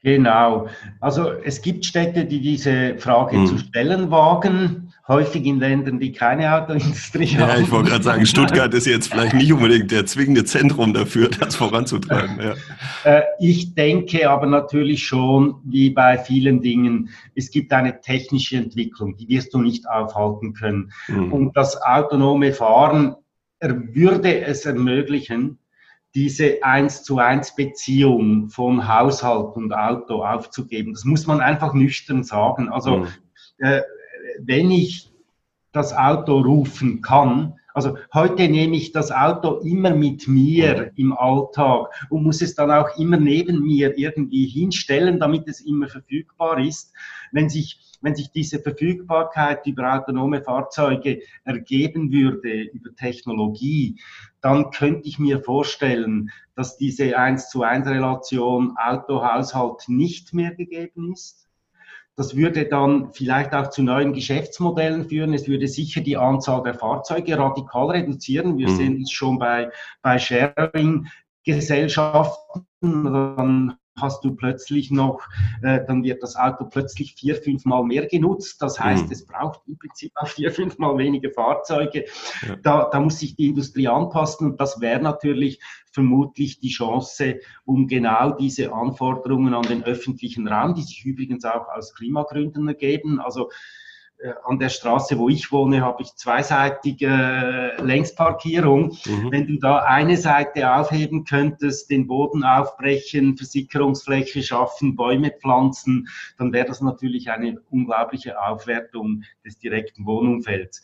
Genau. Also es gibt Städte, die diese Frage mhm. zu stellen wagen, häufig in Ländern, die keine Autoindustrie haben. Ja, ich wollte gerade sagen, Stuttgart ist jetzt vielleicht nicht unbedingt der zwingende Zentrum dafür, das voranzutreiben. Ja. Äh, ich denke aber natürlich schon, wie bei vielen Dingen, es gibt eine technische Entwicklung, die wirst du nicht aufhalten können. Mhm. Und das autonome Fahren würde es ermöglichen, diese eins zu eins Beziehung von Haushalt und Auto aufzugeben. Das muss man einfach nüchtern sagen. Also mhm. äh, wenn ich das Auto rufen kann, also heute nehme ich das Auto immer mit mir im Alltag und muss es dann auch immer neben mir irgendwie hinstellen, damit es immer verfügbar ist. Wenn sich wenn sich diese Verfügbarkeit über autonome Fahrzeuge ergeben würde, über Technologie, dann könnte ich mir vorstellen, dass diese 1 zu 1 Relation Auto-Haushalt nicht mehr gegeben ist. Das würde dann vielleicht auch zu neuen Geschäftsmodellen führen. Es würde sicher die Anzahl der Fahrzeuge radikal reduzieren. Wir mhm. sehen es schon bei, bei Sharing-Gesellschaften. Dann hast du plötzlich noch, äh, dann wird das Auto plötzlich vier, fünfmal mehr genutzt. Das heißt, mhm. es braucht im Prinzip auch vier, fünfmal weniger Fahrzeuge. Ja. Da, da muss sich die Industrie anpassen und das wäre natürlich vermutlich die Chance, um genau diese Anforderungen an den öffentlichen Raum, die sich übrigens auch aus Klimagründen ergeben, also an der Straße, wo ich wohne, habe ich zweiseitige äh, Längsparkierung. Mhm. Wenn du da eine Seite aufheben könntest, den Boden aufbrechen, Versickerungsfläche schaffen, Bäume pflanzen, dann wäre das natürlich eine unglaubliche Aufwertung des direkten Wohnumfelds.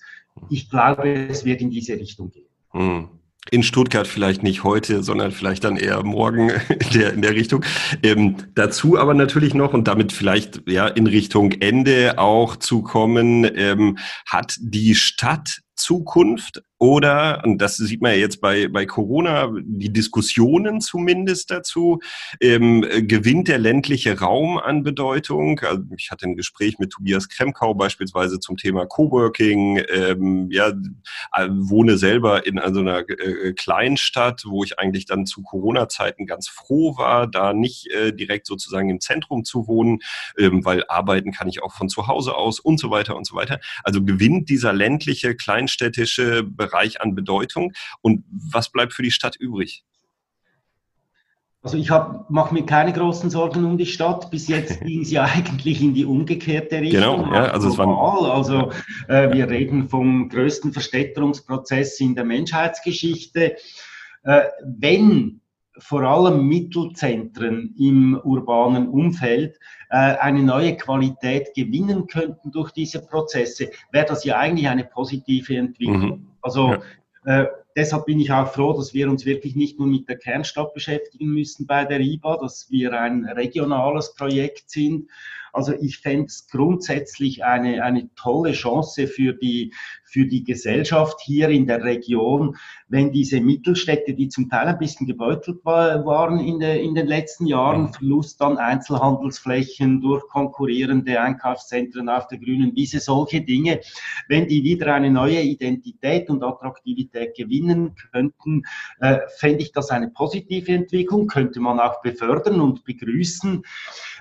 Ich glaube, es wird in diese Richtung gehen. Mhm in Stuttgart vielleicht nicht heute, sondern vielleicht dann eher morgen in der, in der Richtung. Ähm, dazu aber natürlich noch und damit vielleicht ja in Richtung Ende auch zu kommen, ähm, hat die Stadt Zukunft oder, und das sieht man ja jetzt bei, bei Corona, die Diskussionen zumindest dazu, ähm, gewinnt der ländliche Raum an Bedeutung. Also ich hatte ein Gespräch mit Tobias Kremkau beispielsweise zum Thema Coworking. Ähm, ja, äh, wohne selber in also einer äh, Kleinstadt, wo ich eigentlich dann zu Corona-Zeiten ganz froh war, da nicht äh, direkt sozusagen im Zentrum zu wohnen, ähm, weil arbeiten kann ich auch von zu Hause aus und so weiter und so weiter. Also gewinnt dieser ländliche, kleinstädtische Bereich Bereich an Bedeutung. Und was bleibt für die Stadt übrig? Also ich mache mir keine großen Sorgen um die Stadt. Bis jetzt ging es ja eigentlich in die umgekehrte Richtung. Genau, ja, also, es war also äh, wir reden vom größten Verstädterungsprozess in der Menschheitsgeschichte. Äh, wenn vor allem Mittelzentren im urbanen Umfeld äh, eine neue Qualität gewinnen könnten durch diese Prozesse, wäre das ja eigentlich eine positive Entwicklung. Mhm. Also ja. äh, deshalb bin ich auch froh, dass wir uns wirklich nicht nur mit der Kernstadt beschäftigen müssen bei der IBA, dass wir ein regionales Projekt sind, also ich fände es grundsätzlich eine, eine tolle Chance für die, für die Gesellschaft hier in der Region, wenn diese Mittelstädte, die zum Teil ein bisschen gebeutelt war, waren in, der, in den letzten Jahren. Verlust an Einzelhandelsflächen durch konkurrierende Einkaufszentren auf der grünen Wiese, solche Dinge, wenn die wieder eine neue Identität und Attraktivität gewinnen könnten, äh, fände ich das eine positive Entwicklung, könnte man auch befördern und begrüßen.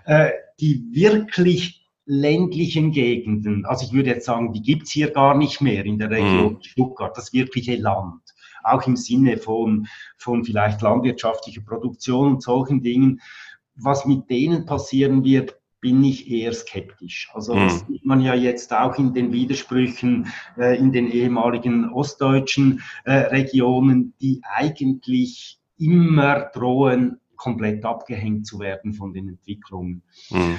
Äh, die wirklich ländlichen Gegenden, also ich würde jetzt sagen, die gibt's hier gar nicht mehr in der Region mhm. Stuttgart, das wirkliche Land, auch im Sinne von, von vielleicht landwirtschaftlicher Produktion und solchen Dingen. Was mit denen passieren wird, bin ich eher skeptisch. Also mhm. das sieht man ja jetzt auch in den Widersprüchen äh, in den ehemaligen ostdeutschen äh, Regionen, die eigentlich immer drohen, komplett abgehängt zu werden von den Entwicklungen. Mhm.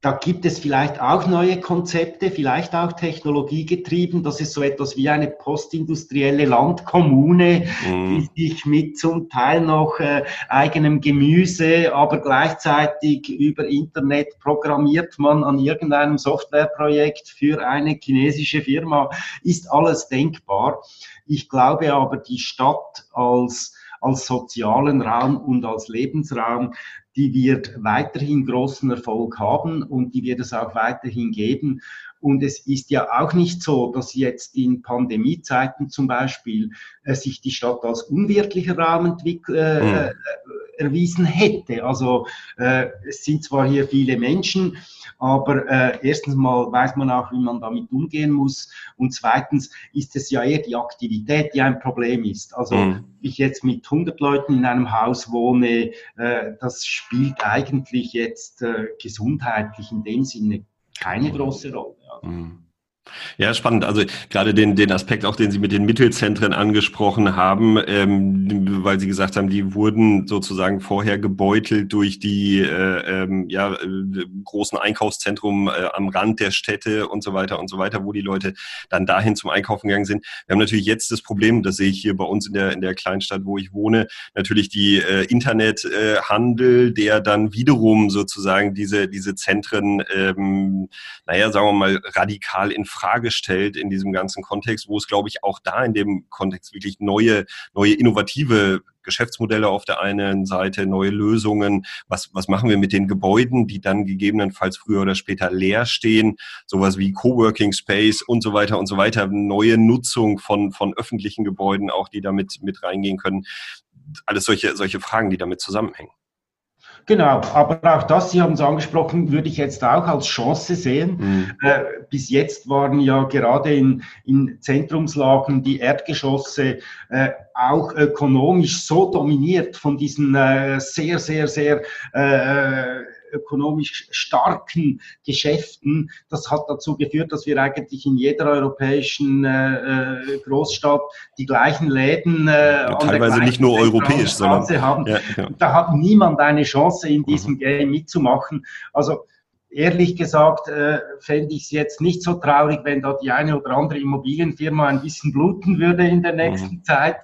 Da gibt es vielleicht auch neue Konzepte, vielleicht auch technologiegetrieben. Das ist so etwas wie eine postindustrielle Landkommune, mhm. die sich mit zum Teil noch äh, eigenem Gemüse, aber gleichzeitig über Internet programmiert man an irgendeinem Softwareprojekt für eine chinesische Firma. Ist alles denkbar. Ich glaube aber, die Stadt als als sozialen Raum und als Lebensraum, die wird weiterhin großen Erfolg haben und die wird es auch weiterhin geben. Und es ist ja auch nicht so, dass jetzt in Pandemiezeiten zum Beispiel äh, sich die Stadt als unwirklicher Raum entwickelt, äh, mhm. Erwiesen hätte. Also äh, es sind zwar hier viele Menschen, aber äh, erstens mal weiß man auch, wie man damit umgehen muss und zweitens ist es ja eher die Aktivität, die ein Problem ist. Also mhm. ich jetzt mit 100 Leuten in einem Haus wohne, äh, das spielt eigentlich jetzt äh, gesundheitlich in dem Sinne keine große Rolle. Ja. Mhm. Ja, spannend. Also gerade den, den Aspekt, auch den Sie mit den Mittelzentren angesprochen haben, ähm, weil Sie gesagt haben, die wurden sozusagen vorher gebeutelt durch die äh, ähm, ja, äh, großen Einkaufszentren äh, am Rand der Städte und so weiter und so weiter, wo die Leute dann dahin zum Einkaufen gegangen sind. Wir haben natürlich jetzt das Problem, das sehe ich hier bei uns in der, in der Kleinstadt, wo ich wohne, natürlich die äh, Internethandel, der dann wiederum sozusagen diese, diese Zentren, ähm, naja, sagen wir mal, radikal in Frage stellt in diesem ganzen Kontext, wo es, glaube ich, auch da in dem Kontext wirklich neue, neue innovative Geschäftsmodelle auf der einen Seite, neue Lösungen. Was, was machen wir mit den Gebäuden, die dann gegebenenfalls früher oder später leer stehen? Sowas wie Coworking Space und so weiter und so weiter. Neue Nutzung von, von öffentlichen Gebäuden auch, die damit mit reingehen können. Alles solche, solche Fragen, die damit zusammenhängen. Genau, aber auch das, Sie haben es angesprochen, würde ich jetzt auch als Chance sehen. Mhm. Äh, bis jetzt waren ja gerade in, in Zentrumslagen die Erdgeschosse äh, auch ökonomisch so dominiert von diesen äh, sehr, sehr, sehr äh, ökonomisch starken Geschäften. Das hat dazu geführt, dass wir eigentlich in jeder europäischen äh, äh Großstadt die gleichen Läden äh, ja, teilweise nicht nur europäisch, sondern haben. Ja, ja. Da hat niemand eine Chance in diesem mhm. Game mitzumachen. Also ehrlich gesagt äh, fände ich es jetzt nicht so traurig, wenn da die eine oder andere Immobilienfirma ein bisschen bluten würde in der nächsten mhm. Zeit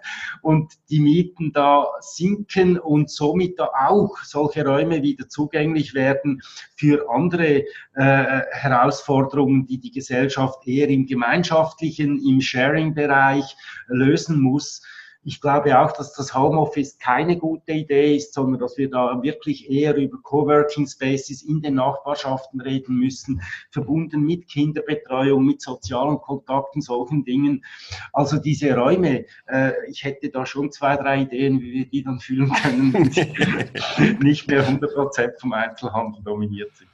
und die Mieten da sinken und somit da auch solche Räume wieder zugänglich werden für andere äh, Herausforderungen, die die Gesellschaft eher im gemeinschaftlichen, im Sharing-Bereich lösen muss ich glaube auch, dass das Homeoffice keine gute Idee ist, sondern dass wir da wirklich eher über Coworking Spaces in den Nachbarschaften reden müssen, verbunden mit Kinderbetreuung, mit sozialen Kontakten, solchen Dingen. Also diese Räume, äh, ich hätte da schon zwei, drei Ideen, wie wir die dann fühlen können, nicht mehr 100 Prozent vom Einzelhandel dominiert sind.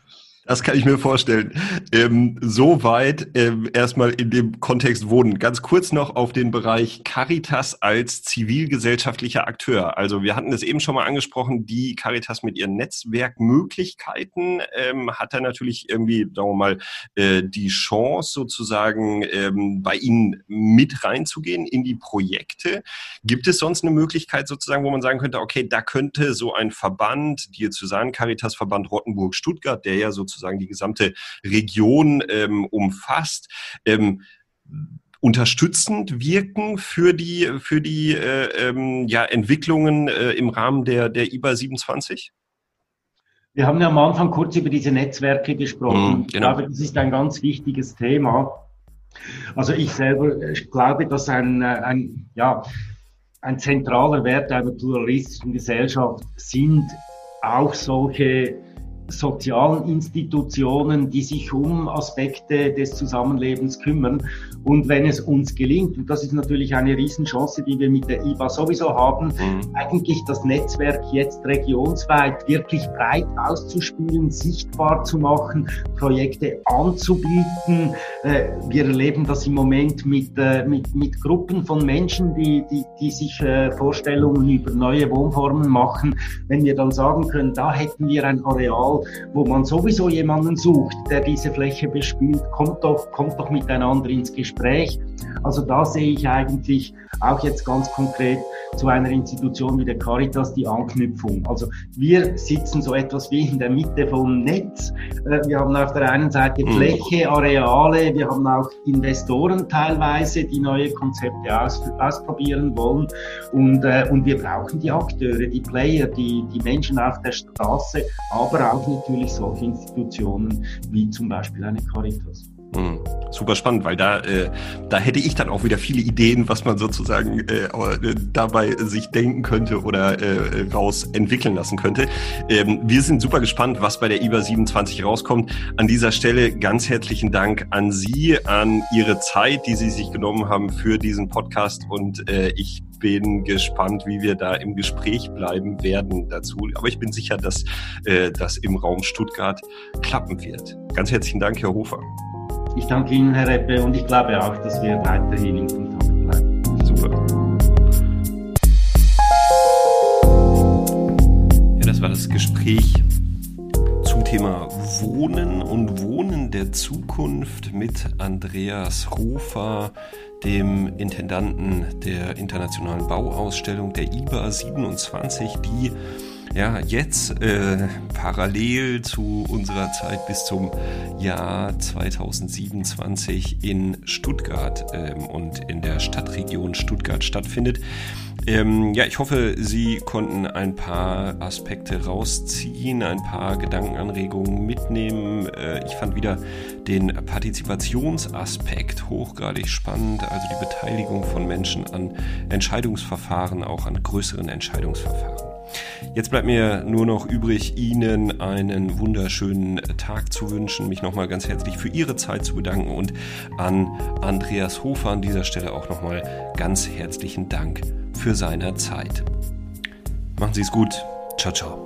Das kann ich mir vorstellen. Ähm, Soweit ähm, erstmal in dem Kontext Wohnen. Ganz kurz noch auf den Bereich Caritas als zivilgesellschaftlicher Akteur. Also wir hatten es eben schon mal angesprochen, die Caritas mit ihren Netzwerkmöglichkeiten ähm, hat da natürlich irgendwie, sagen wir mal, äh, die Chance sozusagen ähm, bei Ihnen mit reinzugehen in die Projekte. Gibt es sonst eine Möglichkeit sozusagen, wo man sagen könnte, okay, da könnte so ein Verband, Diözesan Caritas Verband Rottenburg-Stuttgart, der ja sozusagen sozusagen die gesamte Region ähm, umfasst. Ähm, unterstützend wirken für die für die äh, ähm, ja, Entwicklungen äh, im Rahmen der der IBA 27? Wir haben ja am Anfang kurz über diese Netzwerke gesprochen. Mm, genau. Ich glaube, das ist ein ganz wichtiges Thema. Also ich selber ich äh, glaube, dass ein, äh, ein, ja, ein zentraler Wert einer pluralistischen Gesellschaft sind auch solche sozialen Institutionen, die sich um Aspekte des Zusammenlebens kümmern. Und wenn es uns gelingt, und das ist natürlich eine Riesenchance, die wir mit der IBA sowieso haben, mhm. eigentlich das Netzwerk jetzt regionsweit wirklich breit auszuspielen, sichtbar zu machen, Projekte anzubieten. Äh, wir erleben das im Moment mit, äh, mit, mit Gruppen von Menschen, die, die, die sich äh, Vorstellungen über neue Wohnformen machen. Wenn wir dann sagen können, da hätten wir ein Areal, wo man sowieso jemanden sucht, der diese Fläche bespielt, kommt doch, kommt doch miteinander ins Gespräch. Also da sehe ich eigentlich auch jetzt ganz konkret zu einer Institution wie der Caritas die Anknüpfung. Also wir sitzen so etwas wie in der Mitte vom Netz. Äh, wir haben auf der einen Seite mhm. Fläche, Areale, wir haben auch Investoren teilweise, die neue Konzepte aus, ausprobieren wollen. Und, äh, und wir brauchen die Akteure, die Player, die, die Menschen auf der Straße, aber auch natürlich solche Institutionen wie zum Beispiel eine Caritas. Mhm. Super spannend, weil da, äh, da hätte ich dann auch wieder viele Ideen, was man sozusagen äh, äh dabei sich denken könnte oder äh, raus entwickeln lassen könnte. Ähm, wir sind super gespannt, was bei der IBA 27 rauskommt. An dieser Stelle ganz herzlichen Dank an Sie, an Ihre Zeit, die Sie sich genommen haben für diesen Podcast und äh, ich bin gespannt, wie wir da im Gespräch bleiben werden dazu. Aber ich bin sicher, dass äh, das im Raum Stuttgart klappen wird. Ganz herzlichen Dank, Herr Hofer. Ich danke Ihnen, Herr Reppe, und ich glaube auch, dass wir weiterhin in Kontakt bleiben. Super. Ja, das war das Gespräch zum Thema Wohnen und Wohnen der Zukunft mit Andreas Hofer, dem Intendanten der Internationalen Bauausstellung der IBA 27, die ja, jetzt äh, parallel zu unserer Zeit bis zum Jahr 2027 in Stuttgart ähm, und in der Stadtregion Stuttgart stattfindet. Ähm, ja, ich hoffe, Sie konnten ein paar Aspekte rausziehen, ein paar Gedankenanregungen mitnehmen. Äh, ich fand wieder den Partizipationsaspekt hochgradig spannend, also die Beteiligung von Menschen an Entscheidungsverfahren, auch an größeren Entscheidungsverfahren. Jetzt bleibt mir nur noch übrig, Ihnen einen wunderschönen Tag zu wünschen, mich nochmal ganz herzlich für Ihre Zeit zu bedanken und an Andreas Hofer an dieser Stelle auch nochmal ganz herzlichen Dank für seine Zeit. Machen Sie es gut. Ciao, ciao.